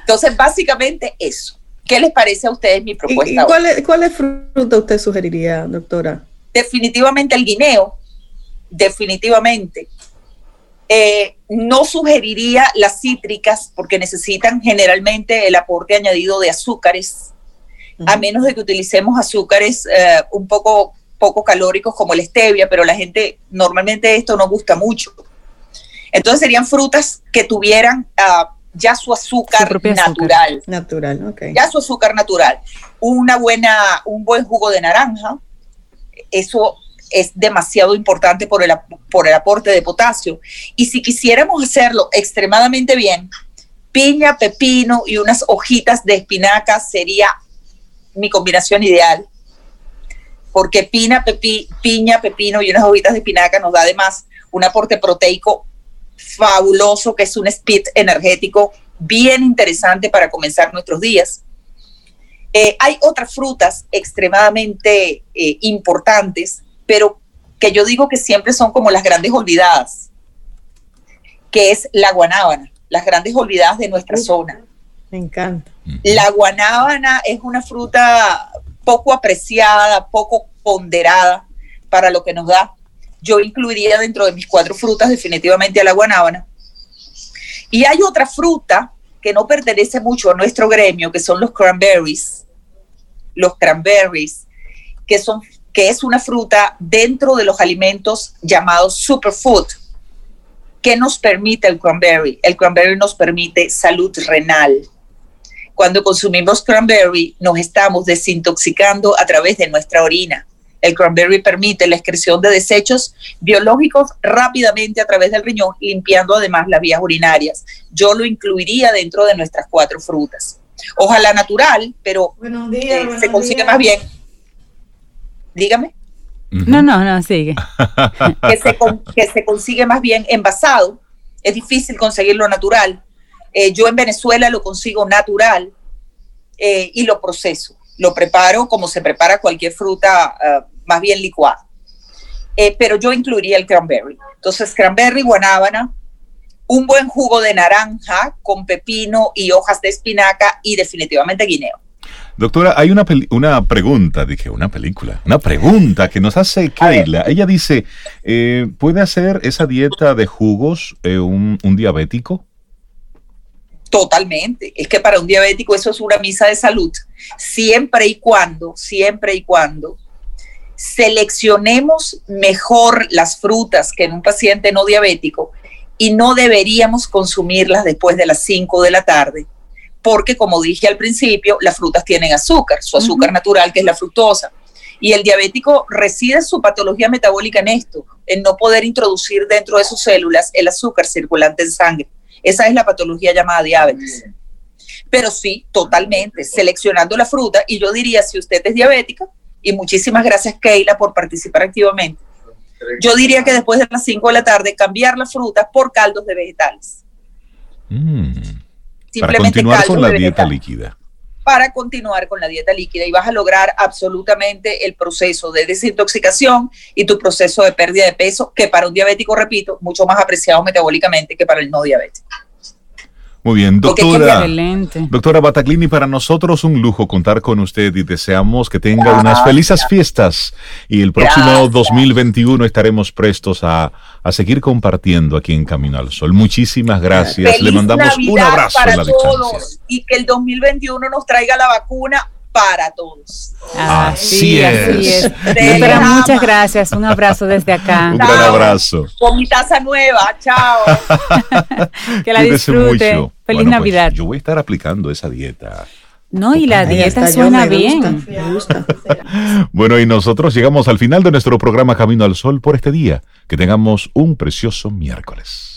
Speaker 7: Entonces, básicamente eso. ¿Qué les parece a ustedes mi propuesta?
Speaker 2: ¿Y, cuál, es, cuál fruta usted sugeriría, doctora?
Speaker 7: Definitivamente el guineo, definitivamente. Eh, no sugeriría las cítricas porque necesitan generalmente el aporte añadido de azúcares a menos de que utilicemos azúcares eh, un poco poco calóricos como la stevia, pero la gente normalmente esto no gusta mucho. Entonces serían frutas que tuvieran ah, ya su azúcar natural.
Speaker 2: Natural, ok.
Speaker 7: Ya su azúcar natural. Una buena, un buen jugo de naranja, eso es demasiado importante por el, por el aporte de potasio. Y si quisiéramos hacerlo extremadamente bien, piña, pepino y unas hojitas de espinaca sería mi combinación ideal, porque pina, pepi, piña, pepino y unas hojitas de espinaca nos da además un aporte proteico fabuloso, que es un speed energético bien interesante para comenzar nuestros días. Eh, hay otras frutas extremadamente eh, importantes, pero que yo digo que siempre son como las grandes olvidadas, que es la guanábana, las grandes olvidadas de nuestra zona.
Speaker 2: Me encanta.
Speaker 7: La guanábana es una fruta poco apreciada, poco ponderada para lo que nos da. Yo incluiría dentro de mis cuatro frutas definitivamente a la guanábana. Y hay otra fruta que no pertenece mucho a nuestro gremio, que son los cranberries. Los cranberries, que, son, que es una fruta dentro de los alimentos llamados superfood. ¿Qué nos permite el cranberry? El cranberry nos permite salud renal. Cuando consumimos cranberry, nos estamos desintoxicando a través de nuestra orina. El cranberry permite la excreción de desechos biológicos rápidamente a través del riñón, limpiando además las vías urinarias. Yo lo incluiría dentro de nuestras cuatro frutas. Ojalá natural, pero eh, se consigue más bien. Dígame.
Speaker 3: No, no, no, sigue.
Speaker 7: que, se, que se consigue más bien envasado. Es difícil conseguirlo natural. Eh, yo en Venezuela lo consigo natural eh, y lo proceso. Lo preparo como se prepara cualquier fruta más bien licuado. Eh, pero yo incluiría el cranberry. Entonces, cranberry, guanábana, un buen jugo de naranja con pepino y hojas de espinaca y definitivamente guineo.
Speaker 1: Doctora, hay una, una pregunta, dije, una película, una pregunta que nos hace Keila. Ella dice, eh, ¿puede hacer esa dieta de jugos eh, un, un diabético?
Speaker 7: Totalmente. Es que para un diabético eso es una misa de salud. Siempre y cuando, siempre y cuando seleccionemos mejor las frutas que en un paciente no diabético y no deberíamos consumirlas después de las 5 de la tarde, porque como dije al principio, las frutas tienen azúcar, su azúcar natural que es la fructosa. Y el diabético reside su patología metabólica en esto, en no poder introducir dentro de sus células el azúcar circulante en sangre. Esa es la patología llamada diabetes. Pero sí, totalmente, seleccionando la fruta, y yo diría, si usted es diabética, y muchísimas gracias Keila por participar activamente. Yo diría que después de las 5 de la tarde cambiar las frutas por caldos de vegetales.
Speaker 1: Mm. para continuar con la dieta líquida.
Speaker 7: Para continuar con la dieta líquida y vas a lograr absolutamente el proceso de desintoxicación y tu proceso de pérdida de peso, que para un diabético, repito, mucho más apreciado metabólicamente que para el no diabético.
Speaker 1: Muy bien, doctora. Doctora Bataclini, para nosotros un lujo contar con usted y deseamos que tenga unas felices fiestas y el próximo 2021 estaremos prestos a, seguir compartiendo aquí en Camino al Sol. Muchísimas gracias. Le mandamos un abrazo
Speaker 7: para todos y que el 2021 nos traiga la vacuna para todos.
Speaker 1: Así, es.
Speaker 3: muchas gracias. Un abrazo desde acá.
Speaker 1: Un gran abrazo.
Speaker 7: Con mi taza nueva. Chao.
Speaker 3: que la disfrute. Feliz pues, Navidad.
Speaker 1: yo voy a estar aplicando esa dieta.
Speaker 3: No, y la dieta suena bien.
Speaker 1: bueno, y nosotros llegamos al final de nuestro programa Camino al Sol por este día. Que tengamos un precioso miércoles.